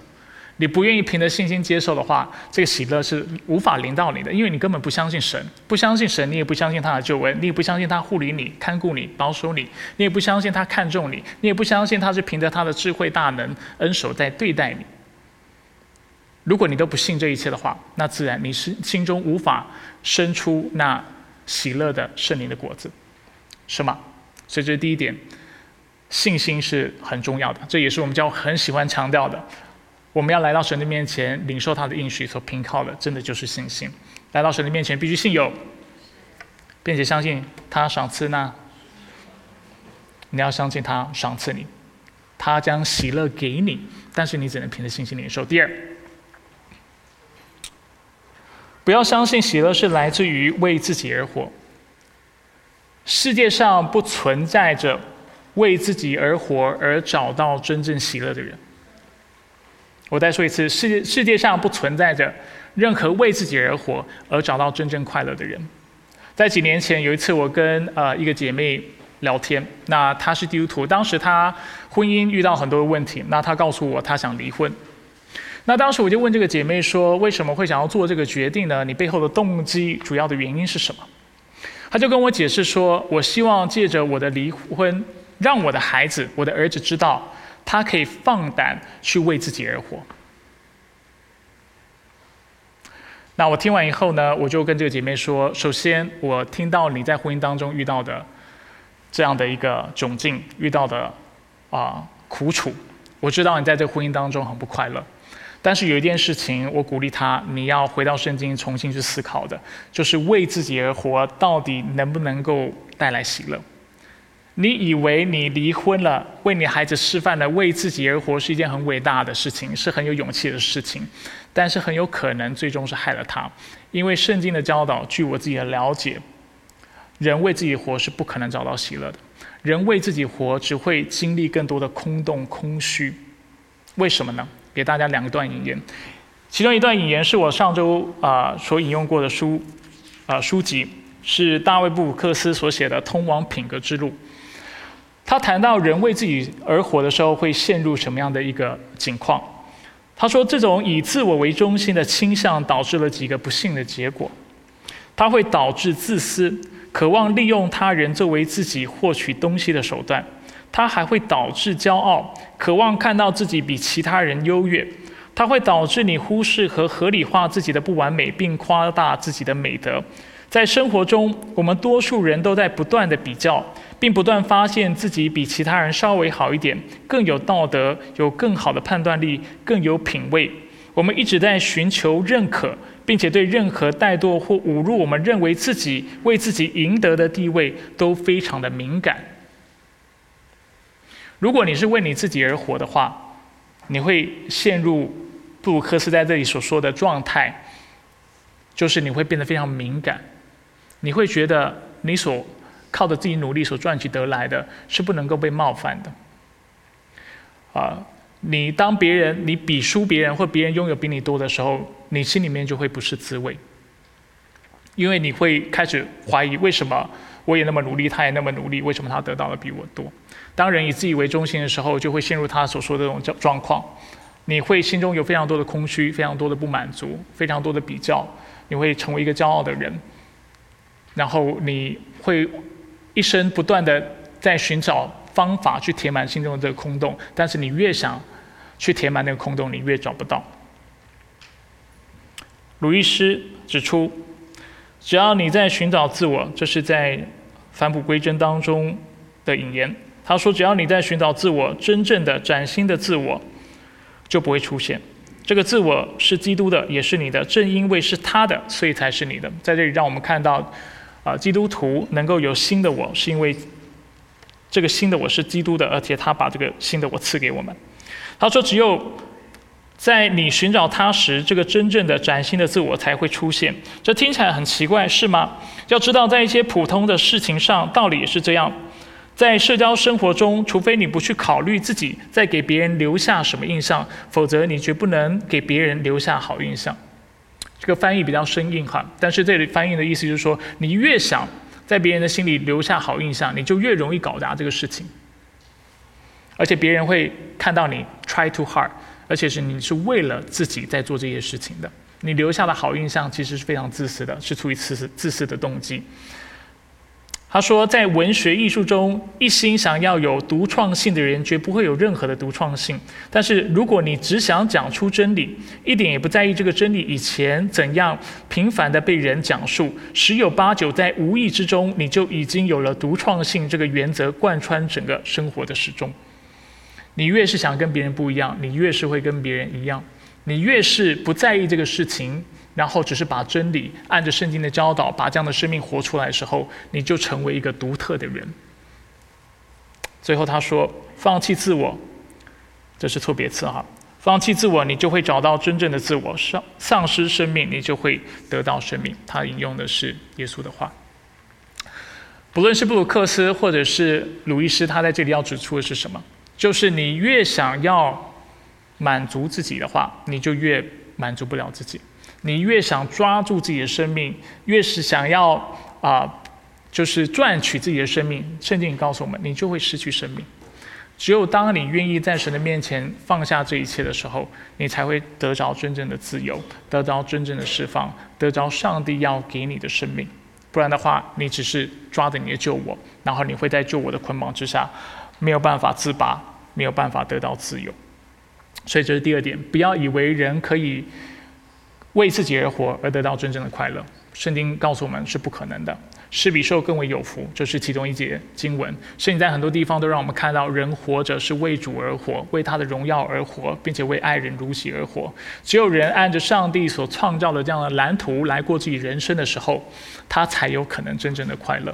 Speaker 1: 你不愿意凭着信心接受的话，这个喜乐是无法临到你的，因为你根本不相信神，不相信神，你也不相信他的救恩，你也不相信他护理你、看顾你、保守你，你也不相信他看重你，你也不相信他是凭着他的智慧大能、恩手在对待你。如果你都不信这一切的话，那自然你是心中无法生出那喜乐的圣灵的果子，是吗？所以这是第一点，信心是很重要的，这也是我们教很喜欢强调的。我们要来到神的面前，领受他的应许，所凭靠的，真的就是信心。来到神的面前，必须信有，并且相信他赏赐那。你要相信他赏赐你，他将喜乐给你，但是你只能凭着信心领受。第二，不要相信喜乐是来自于为自己而活。世界上不存在着为自己而活而找到真正喜乐的人。我再说一次，世界世界上不存在着任何为自己而活而找到真正快乐的人。在几年前有一次，我跟呃一个姐妹聊天，那她是基督徒，当时她婚姻遇到很多问题，那她告诉我她想离婚。那当时我就问这个姐妹说，为什么会想要做这个决定呢？你背后的动机主要的原因是什么？她就跟我解释说，我希望借着我的离婚，让我的孩子，我的儿子知道。他可以放胆去为自己而活。那我听完以后呢，我就跟这个姐妹说：，首先，我听到你在婚姻当中遇到的这样的一个窘境，遇到的啊苦楚，我知道你在这个婚姻当中很不快乐。但是有一件事情，我鼓励他，你要回到圣经重新去思考的，就是为自己而活到底能不能够带来喜乐。你以为你离婚了，为你孩子示范了为自己而活是一件很伟大的事情，是很有勇气的事情，但是很有可能最终是害了他，因为圣经的教导，据我自己的了解，人为自己活是不可能找到喜乐的，人为自己活只会经历更多的空洞空虚。为什么呢？给大家两段引言，其中一段引言是我上周啊所引用过的书啊书籍，是大卫布鲁克斯所写的《通往品格之路》。他谈到人为自己而活的时候会陷入什么样的一个境况？他说，这种以自我为中心的倾向导致了几个不幸的结果。它会导致自私，渴望利用他人作为自己获取东西的手段；它还会导致骄傲，渴望看到自己比其他人优越；它会导致你忽视和合理化自己的不完美，并夸大自己的美德。在生活中，我们多数人都在不断的比较，并不断发现自己比其他人稍微好一点，更有道德，有更好的判断力，更有品味。我们一直在寻求认可，并且对任何怠惰或侮辱我们认为自己为自己赢得的地位都非常的敏感。如果你是为你自己而活的话，你会陷入布鲁克斯在这里所说的状态，就是你会变得非常敏感。你会觉得你所靠着自己努力所赚取得来的是不能够被冒犯的，啊，你当别人你比输别人或别人拥有比你多的时候，你心里面就会不是滋味，因为你会开始怀疑为什么我也那么努力，他也那么努力，为什么他得到的比我多？当人以自己为中心的时候，就会陷入他所说的这种状状况，你会心中有非常多的空虚，非常多的不满足，非常多的比较，你会成为一个骄傲的人。然后你会一生不断的在寻找方法去填满心中的这个空洞，但是你越想去填满那个空洞，你越找不到。鲁伊斯指出，只要你在寻找自我，这是在返璞归真当中的引言。他说，只要你在寻找自我，真正的崭新的自我就不会出现。这个自我是基督的，也是你的。正因为是他的，所以才是你的。在这里，让我们看到。啊，基督徒能够有新的我，是因为这个新的我是基督的，而且他把这个新的我赐给我们。他说，只有在你寻找他时，这个真正的崭新的自我才会出现。这听起来很奇怪，是吗？要知道，在一些普通的事情上，道理也是这样。在社交生活中，除非你不去考虑自己在给别人留下什么印象，否则你绝不能给别人留下好印象。这个翻译比较生硬哈，但是这里翻译的意思就是说，你越想在别人的心里留下好印象，你就越容易搞砸这个事情。而且别人会看到你 try too hard，而且是你是为了自己在做这些事情的，你留下的好印象其实是非常自私的，是出于自私自私的动机。他说，在文学艺术中，一心想要有独创性的人，绝不会有任何的独创性。但是，如果你只想讲出真理，一点也不在意这个真理以前怎样频繁的被人讲述，十有八九在无意之中，你就已经有了独创性这个原则贯穿整个生活的始终。你越是想跟别人不一样，你越是会跟别人一样；你越是不在意这个事情。然后只是把真理按着圣经的教导，把这样的生命活出来的时候，你就成为一个独特的人。最后他说：“放弃自我，这是错别字哈。放弃自我，你就会找到真正的自我；丧丧失生命，你就会得到生命。”他引用的是耶稣的话。不论是布鲁克斯或者是鲁伊斯，他在这里要指出的是什么？就是你越想要满足自己的话，你就越满足不了自己。你越想抓住自己的生命，越是想要啊，就是赚取自己的生命。圣经告诉我们，你就会失去生命。只有当你愿意在神的面前放下这一切的时候，你才会得着真正的自由，得着真正的释放，得着上帝要给你的生命。不然的话，你只是抓着你的救我，然后你会在救我的捆绑之下，没有办法自拔，没有办法得到自由。所以这是第二点，不要以为人可以。为自己而活而得到真正的快乐，圣经告诉我们是不可能的。施比受更为有福，这是其中一节经文。圣经在很多地方都让我们看到，人活着是为主而活，为他的荣耀而活，并且为爱人如己而活。只有人按着上帝所创造的这样的蓝图来过自己人生的时候，他才有可能真正的快乐。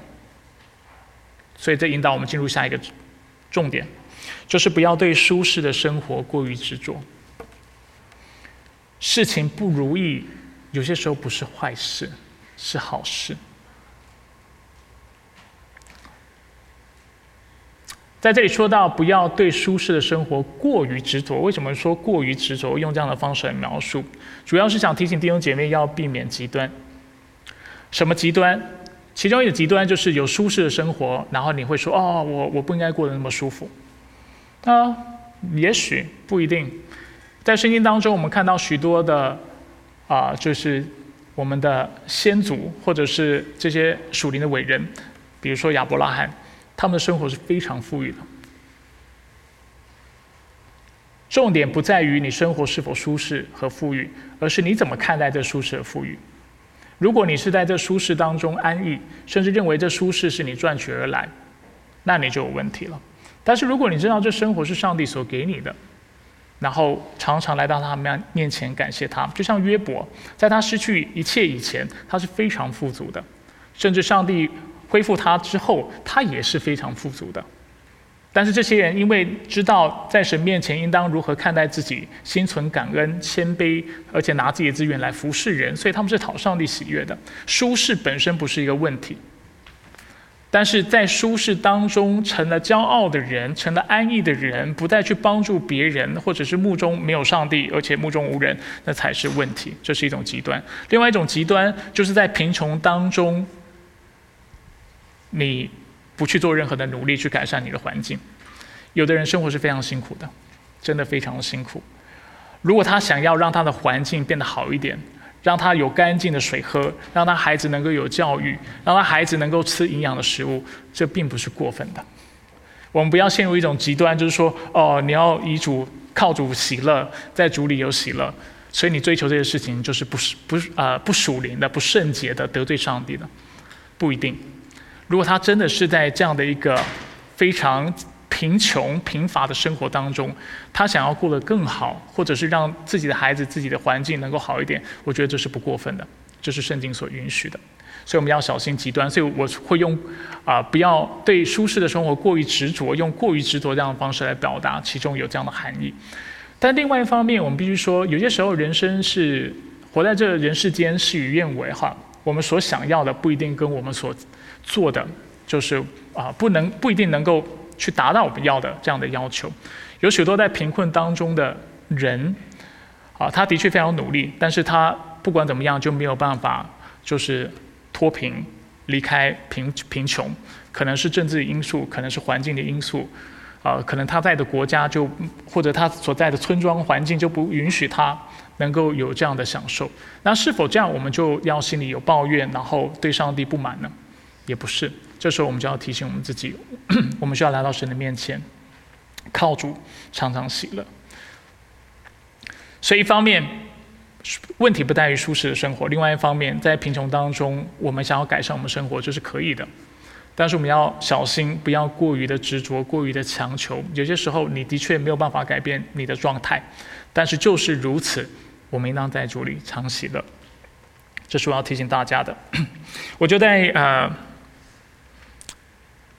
Speaker 1: 所以这引导我们进入下一个重点，就是不要对舒适的生活过于执着。事情不如意，有些时候不是坏事，是好事。在这里说到，不要对舒适的生活过于执着。为什么说过于执着？用这样的方式来描述，主要是想提醒弟兄姐妹要避免极端。什么极端？其中一个极端就是有舒适的生活，然后你会说：“哦，我我不应该过得那么舒服。”啊，也许不一定。在圣经当中，我们看到许多的啊，就是我们的先祖，或者是这些属灵的伟人，比如说亚伯拉罕，他们的生活是非常富裕的。重点不在于你生活是否舒适和富裕，而是你怎么看待这舒适和富裕。如果你是在这舒适当中安逸，甚至认为这舒适是你赚取而来，那你就有问题了。但是如果你知道这生活是上帝所给你的，然后常常来到他面面前感谢他，就像约伯，在他失去一切以前，他是非常富足的，甚至上帝恢复他之后，他也是非常富足的。但是这些人因为知道在神面前应当如何看待自己，心存感恩、谦卑，而且拿自己的资源来服侍人，所以他们是讨上帝喜悦的。舒适本身不是一个问题，但是在舒适当中成了骄傲的人，成了安逸的人，不再去帮助别人，或者是目中没有上帝，而且目中无人，那才是问题。这是一种极端。另外一种极端就是在贫穷当中，你。不去做任何的努力去改善你的环境，有的人生活是非常辛苦的，真的非常的辛苦。如果他想要让他的环境变得好一点，让他有干净的水喝，让他孩子能够有教育，让他孩子能够吃营养的食物，这并不是过分的。我们不要陷入一种极端，就是说，哦，你要以主靠主喜乐，在主里有喜乐，所以你追求这些事情就是不是不啊不属灵的、不圣洁的、得罪上帝的，不一定。如果他真的是在这样的一个非常贫穷贫乏的生活当中，他想要过得更好，或者是让自己的孩子、自己的环境能够好一点，我觉得这是不过分的，这是圣经所允许的。所以我们要小心极端。所以我会用啊，不要对舒适的生活过于执着，用过于执着这样的方式来表达，其中有这样的含义。但另外一方面，我们必须说，有些时候人生是活在这人世间，事与愿违哈。我们所想要的不一定跟我们所做的就是啊，不能不一定能够去达到我们要的这样的要求。有许多在贫困当中的人，啊，他的确非常努力，但是他不管怎么样就没有办法就是脱贫离开贫贫穷，可能是政治因素，可能是环境的因素，啊，可能他在的国家就或者他所在的村庄环境就不允许他能够有这样的享受。那是否这样我们就要心里有抱怨，然后对上帝不满呢？也不是，这时候我们就要提醒我们自己，我们需要来到神的面前，靠主常常喜乐。所以一方面问题不在于舒适的生活，另外一方面在贫穷当中，我们想要改善我们生活，这是可以的。但是我们要小心，不要过于的执着，过于的强求。有些时候你的确没有办法改变你的状态，但是就是如此，我们应当在主里常喜乐。这是我要提醒大家的。我就在呃。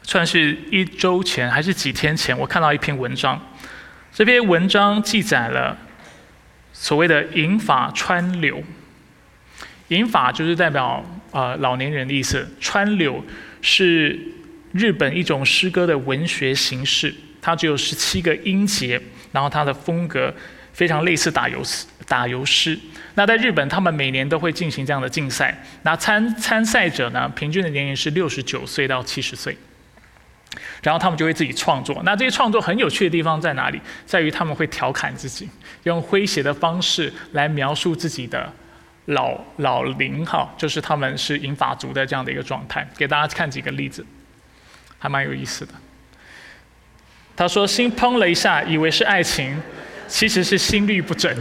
Speaker 1: 算是一周前还是几天前，我看到一篇文章。这篇文章记载了所谓的“银发川柳”。银发就是代表呃老年人的意思，川柳是日本一种诗歌的文学形式，它只有十七个音节，然后它的风格非常类似打油诗。打油诗。那在日本，他们每年都会进行这样的竞赛。那参参赛者呢，平均的年龄是六十九岁到七十岁。然后他们就会自己创作。那这些创作很有趣的地方在哪里？在于他们会调侃自己，用诙谐的方式来描述自己的老老龄哈，就是他们是银发族的这样的一个状态。给大家看几个例子，还蛮有意思的。他说：“心砰了一下，以为是爱情，其实是心律不整。”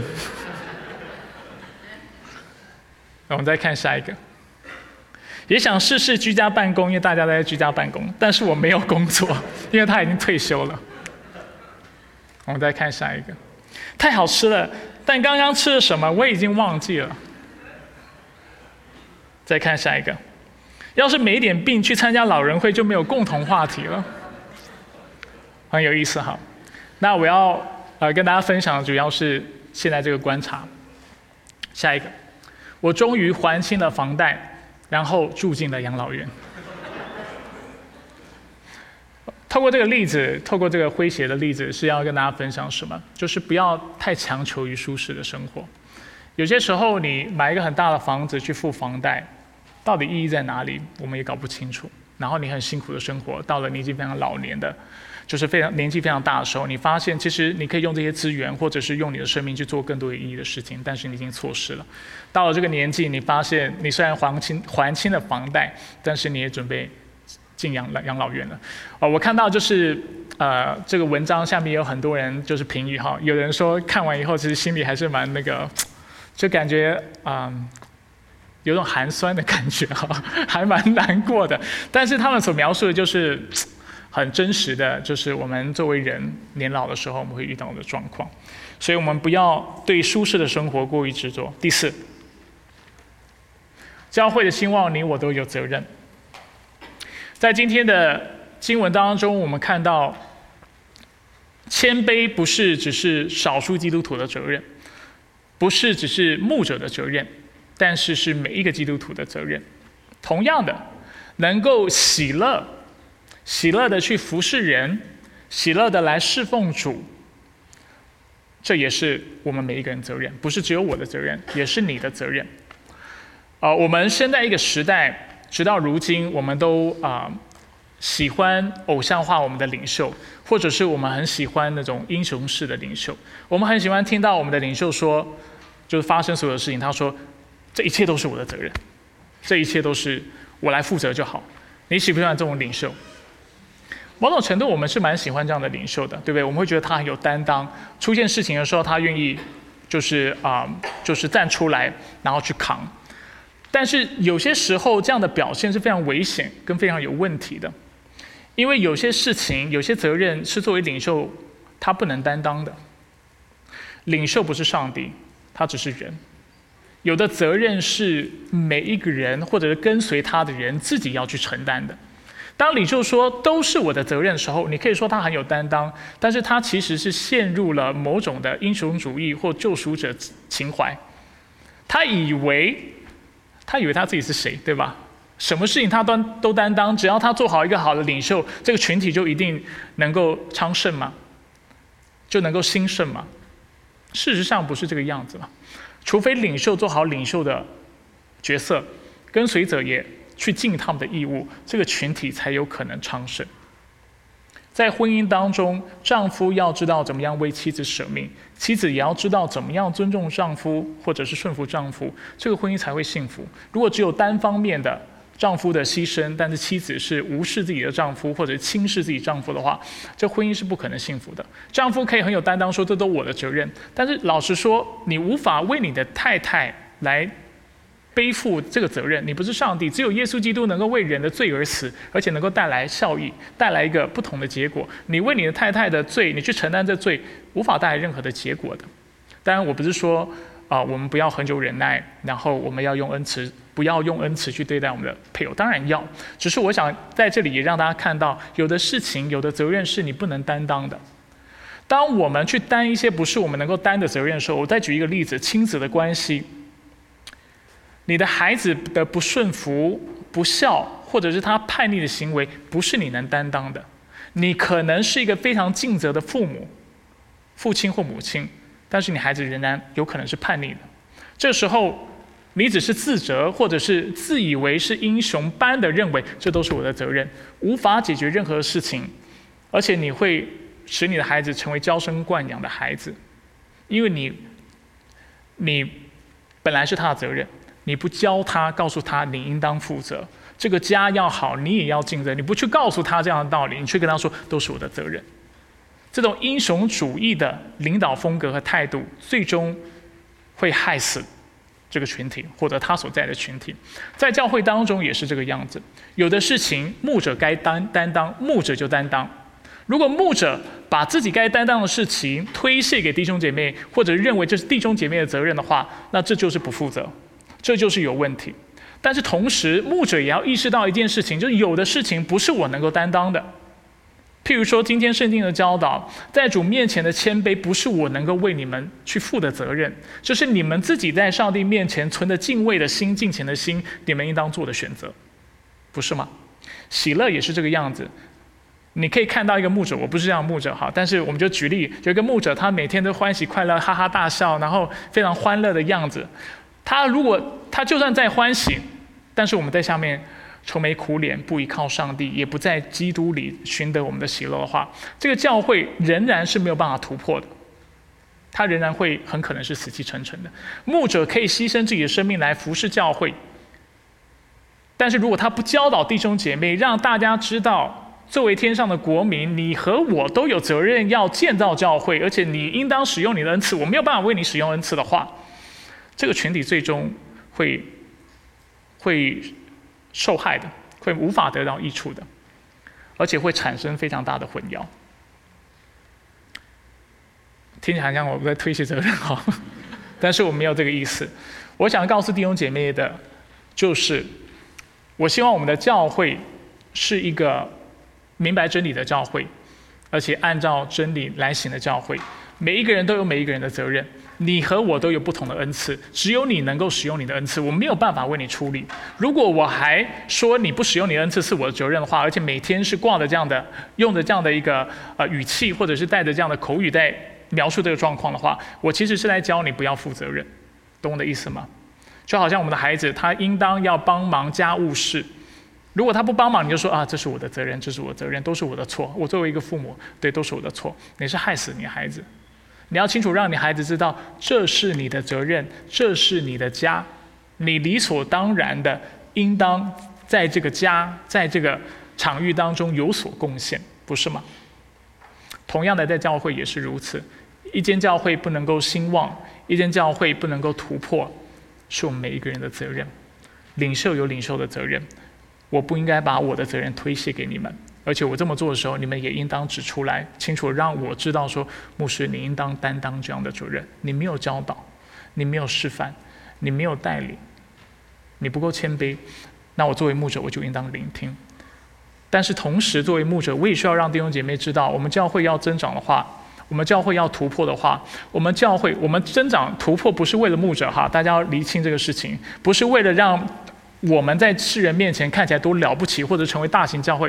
Speaker 1: 我们再看下一个。也想试试居家办公，因为大家都在居家办公，但是我没有工作，因为他已经退休了。我们再看下一个，太好吃了，但刚刚吃了什么我已经忘记了。再看下一个，要是没点病去参加老人会就没有共同话题了，很有意思哈。那我要呃跟大家分享的主要是现在这个观察。下一个，我终于还清了房贷。然后住进了养老院。透过这个例子，透过这个诙谐的例子，是要跟大家分享什么？就是不要太强求于舒适的生活。有些时候，你买一个很大的房子去付房贷，到底意义在哪里？我们也搞不清楚。然后你很辛苦的生活，到了年纪非常老年的。就是非常年纪非常大的时候，你发现其实你可以用这些资源，或者是用你的生命去做更多有意义的事情，但是你已经错失了。到了这个年纪，你发现你虽然还清还清了房贷，但是你也准备进养老养老院了。哦，我看到就是呃这个文章下面有很多人就是评语哈，有人说看完以后其实心里还是蛮那个，就感觉啊有种寒酸的感觉哈，还蛮难过的。但是他们所描述的就是 很真实的，就是我们作为人年老的时候我们会遇到的状况。所以我们不要对舒适的生活过于执着。第四，教会的兴旺，你我都有责任。在今天的经文当中，我们看到，谦卑不是只是少数基督徒的责任，不是只是牧者的责任，但是是每一个基督徒的责任。同样的，能够喜乐、喜乐的去服侍人，喜乐的来侍奉主。这也是我们每一个人责任，不是只有我的责任，也是你的责任。啊，我们生在一个时代，直到如今，我们都啊喜欢偶像化我们的领袖，或者是我们很喜欢那种英雄式的领袖。我们很喜欢听到我们的领袖说，就是发生所有事情，他说这一切都是我的责任，这一切都是我来负责就好。你喜不喜欢这种领袖？某种程度，我们是蛮喜欢这样的领袖的，对不对？我们会觉得他很有担当，出现事情的时候，他愿意就是啊，就是站出来，然后去扛。但是有些时候，这样的表现是非常危险跟非常有问题的，因为有些事情、有些责任是作为领袖他不能担当的。领袖不是上帝，他只是人。有的责任是每一个人或者是跟随他的人自己要去承担的。当领袖说都是我的责任的时候，你可以说他很有担当，但是他其实是陷入了某种的英雄主义或救赎者情怀。他以为，他以为他自己是谁，对吧？什么事情他都都担当，只要他做好一个好的领袖，这个群体就一定能够昌盛吗？就能够兴盛吗？事实上不是这个样子嘛。除非领袖做好领袖的角色，跟随者也。去尽他们的义务，这个群体才有可能昌盛。在婚姻当中，丈夫要知道怎么样为妻子舍命，妻子也要知道怎么样尊重丈夫，或者是顺服丈夫，这个婚姻才会幸福。如果只有单方面的丈夫的牺牲，但是妻子是无视自己的丈夫或者轻视自己丈夫的话，这婚姻是不可能幸福的。丈夫可以很有担当说这都我的责任，但是老实说，你无法为你的太太来。背负这个责任，你不是上帝，只有耶稣基督能够为人的罪而死，而且能够带来效益，带来一个不同的结果。你为你的太太的罪，你去承担这罪，无法带来任何的结果的。当然，我不是说 啊，我们不要很久忍耐，然后我们要用恩慈，不要用恩慈去对待我们的配偶。当然要，只是我想在这里也让大家看到，有的事情，有的责任是你不能担当的。当我们去担一些不是我们能够担的责任的时候，我再举一个例子：亲子的关系。你的孩子的不顺服、不孝，或者是他叛逆的行为，不是你能担当的。你可能是一个非常尽责的父母、父亲或母亲，但是你孩子仍然有可能是叛逆的。这时候，你只是自责，或者是自以为是英雄般的认为这都是我的责任，无法解决任何事情，而且你会使你的孩子成为娇生惯养的孩子，因为你，你本来是他的责任。你不教他，告诉他你应当负责，这个家要好，你也要尽责。你不去告诉他这样的道理，你却跟他说都是我的责任，这种英雄主义的领导风格和态度，最终会害死这个群体或者他所在的群体。在教会当中也是这个样子，有的事情牧者该担担当，牧者就担当。如果牧者把自己该担当的事情推卸给弟兄姐妹，或者认为这是弟兄姐妹的责任的话，那这就是不负责。这就是有问题，但是同时牧者也要意识到一件事情，就是有的事情不是我能够担当的。譬如说，今天圣经的教导，在主面前的谦卑，不是我能够为你们去负的责任，这是你们自己在上帝面前存着敬畏的心、敬虔的心，你们应当做的选择，不是吗？喜乐也是这个样子。你可以看到一个牧者，我不是这样牧者哈，但是我们就举例，有一个牧者，他每天都欢喜快乐、哈哈大笑，然后非常欢乐的样子。他如果他就算再欢喜，但是我们在下面愁眉苦脸，不依靠上帝，也不在基督里寻得我们的喜乐的话，这个教会仍然是没有办法突破的，他仍然会很可能是死气沉沉的。牧者可以牺牲自己的生命来服侍教会，但是如果他不教导弟兄姐妹，让大家知道，作为天上的国民，你和我都有责任要建造教会，而且你应当使用你的恩赐，我没有办法为你使用恩赐的话，这个群体最终会会受害的，会无法得到益处的，而且会产生非常大的混淆。听起来像我在推卸责任哈，但是我没有这个意思。我想告诉弟兄姐妹的，就是。我希望我们的教会是一个明白真理的教会，而且按照真理来行的教会。每一个人都有每一个人的责任，你和我都有不同的恩赐，只有你能够使用你的恩赐，我没有办法为你出力。如果我还说你不使用你的恩赐是我的责任的话，而且每天是挂着这样的、用着这样的一个呃语气，或者是带着这样的口语在描述这个状况的话，我其实是来教你不要负责任，懂我的意思吗？就好像我们的孩子，他应当要帮忙家务事。如果他不帮忙，你就说啊，这是我的责任，这是我的责任，都是我的错。我作为一个父母，对，都是我的错。你是害死你孩子。你要清楚让你孩子知道，这是你的责任，这是你的家，你理所当然的应当在这个家，在这个场域当中有所贡献，不是吗？同样的，在教会也是如此。一间教会不能够兴旺，一间教会不能够突破。是我们每一个人的责任，领袖有领袖的责任，我不应该把我的责任推卸给你们，而且我这么做的时候，你们也应当指出来，清楚让我知道说，牧师你应当担当这样的责任，你没有教导，你没有示范，你没有带领，你不够谦卑，那我作为牧者我就应当聆听，但是同时作为牧者，我也需要让弟兄姐妹知道，我们教会要增长的话。我们教会要突破的话，我们教会我们增长突破不是为了牧者哈，大家要厘清这个事情，不是为了让我们在世人面前看起来多了不起或者成为大型教会，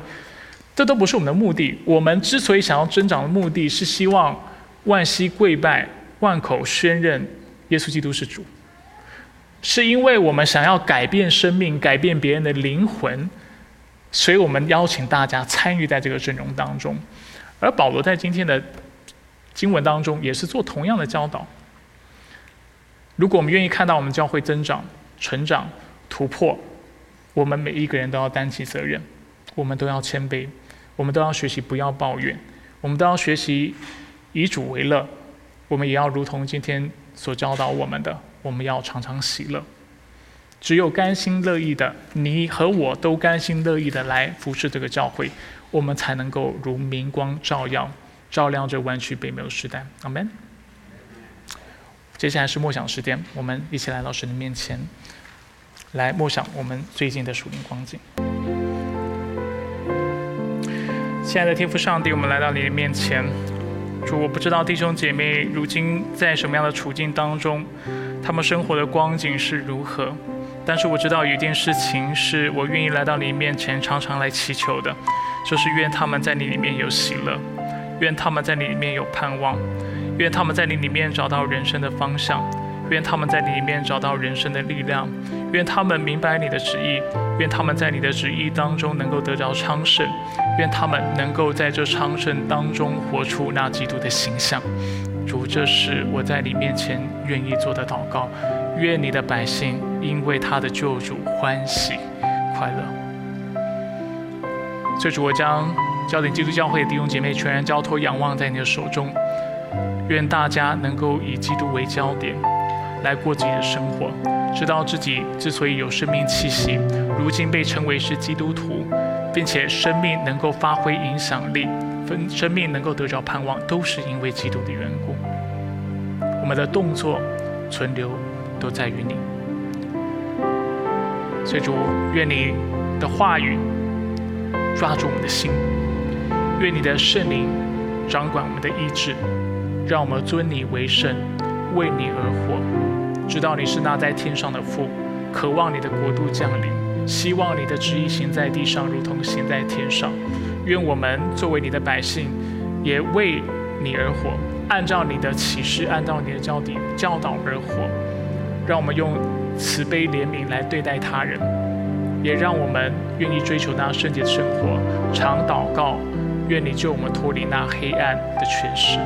Speaker 1: 这都不是我们的目的。我们之所以想要增长的目的是希望万膝跪拜，万口宣认耶稣基督是主，是因为我们想要改变生命，改变别人的灵魂，所以我们邀请大家参与在这个阵容当中。而保罗在今天的。经文当中也是做同样的教导。如果我们愿意看到我们教会增长、成长、突破，我们每一个人都要担起责任，我们都要谦卑，我们都要学习不要抱怨，我们都要学习以主为乐，我们也要如同今天所教导我们的，我们要常常喜乐。只有甘心乐意的，你和我都甘心乐意的来服侍这个教会，我们才能够如明光照耀。照亮这弯曲北美的时代，阿门。接下来是默想时间，我们一起来到神的面前，来默想我们最近的属灵光景。亲爱的天父上帝，我们来到你的面前，主，我不知道弟兄姐妹如今在什么样的处境当中，他们生活的光景是如何，但是我知道有一件事情是我愿意来到你面前，常常来祈求的，就是愿他们在你里面有喜乐。愿他们在你里面有盼望，愿他们在你里面找到人生的方向，愿他们在里面找到人生的力量，愿他们明白你的旨意，愿他们在你的旨意当中能够得着昌盛，愿他们能够在这昌盛当中活出那基督的形象。主，这是我在你面前愿意做的祷告。愿你的百姓因为他的救主欢喜快乐。所以主，我将。焦点基督教会的弟兄姐妹全然交托仰望在你的手中，愿大家能够以基督为焦点来过自己的生活，知道自己之所以有生命气息，如今被称为是基督徒，并且生命能够发挥影响力，分生命能够得着盼望，都是因为基督的缘故。我们的动作存留都在于你，所以主愿你的话语抓住我们的心。愿你的圣灵掌管我们的意志，让我们尊你为圣，为你而活。知道你是那在天上的父，渴望你的国度降临，希望你的旨意行在地上，如同行在天上。愿我们作为你的百姓，也为你而活，按照你的启示，按照你的教底教导而活。让我们用慈悲怜悯来对待他人，也让我们愿意追求那圣洁的生活，常祷告。愿你救我们脱离那黑暗的权势。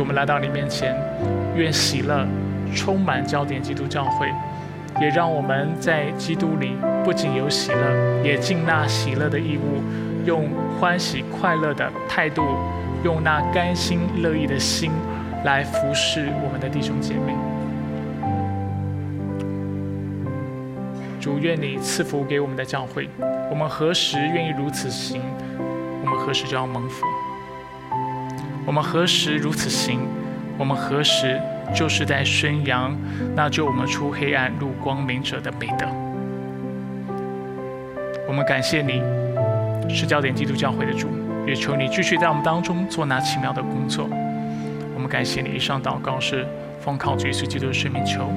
Speaker 1: 主，我们来到你面前，愿喜乐充满焦点基督教会，也让我们在基督里不仅有喜乐，也尽那喜乐的义务，用欢喜快乐的态度，用那甘心乐意的心来服侍我们的弟兄姐妹。主，愿你赐福给我们的教会。我们何时愿意如此行，我们何时就要蒙福。我们何时如此行，我们何时就是在宣扬那救我们出黑暗入光明者的美德。我们感谢你，是焦点基督教会的主，也求你继续在我们当中做那奇妙的工作。我们感谢你，以上祷告是奉靠主耶稣基督的圣名求。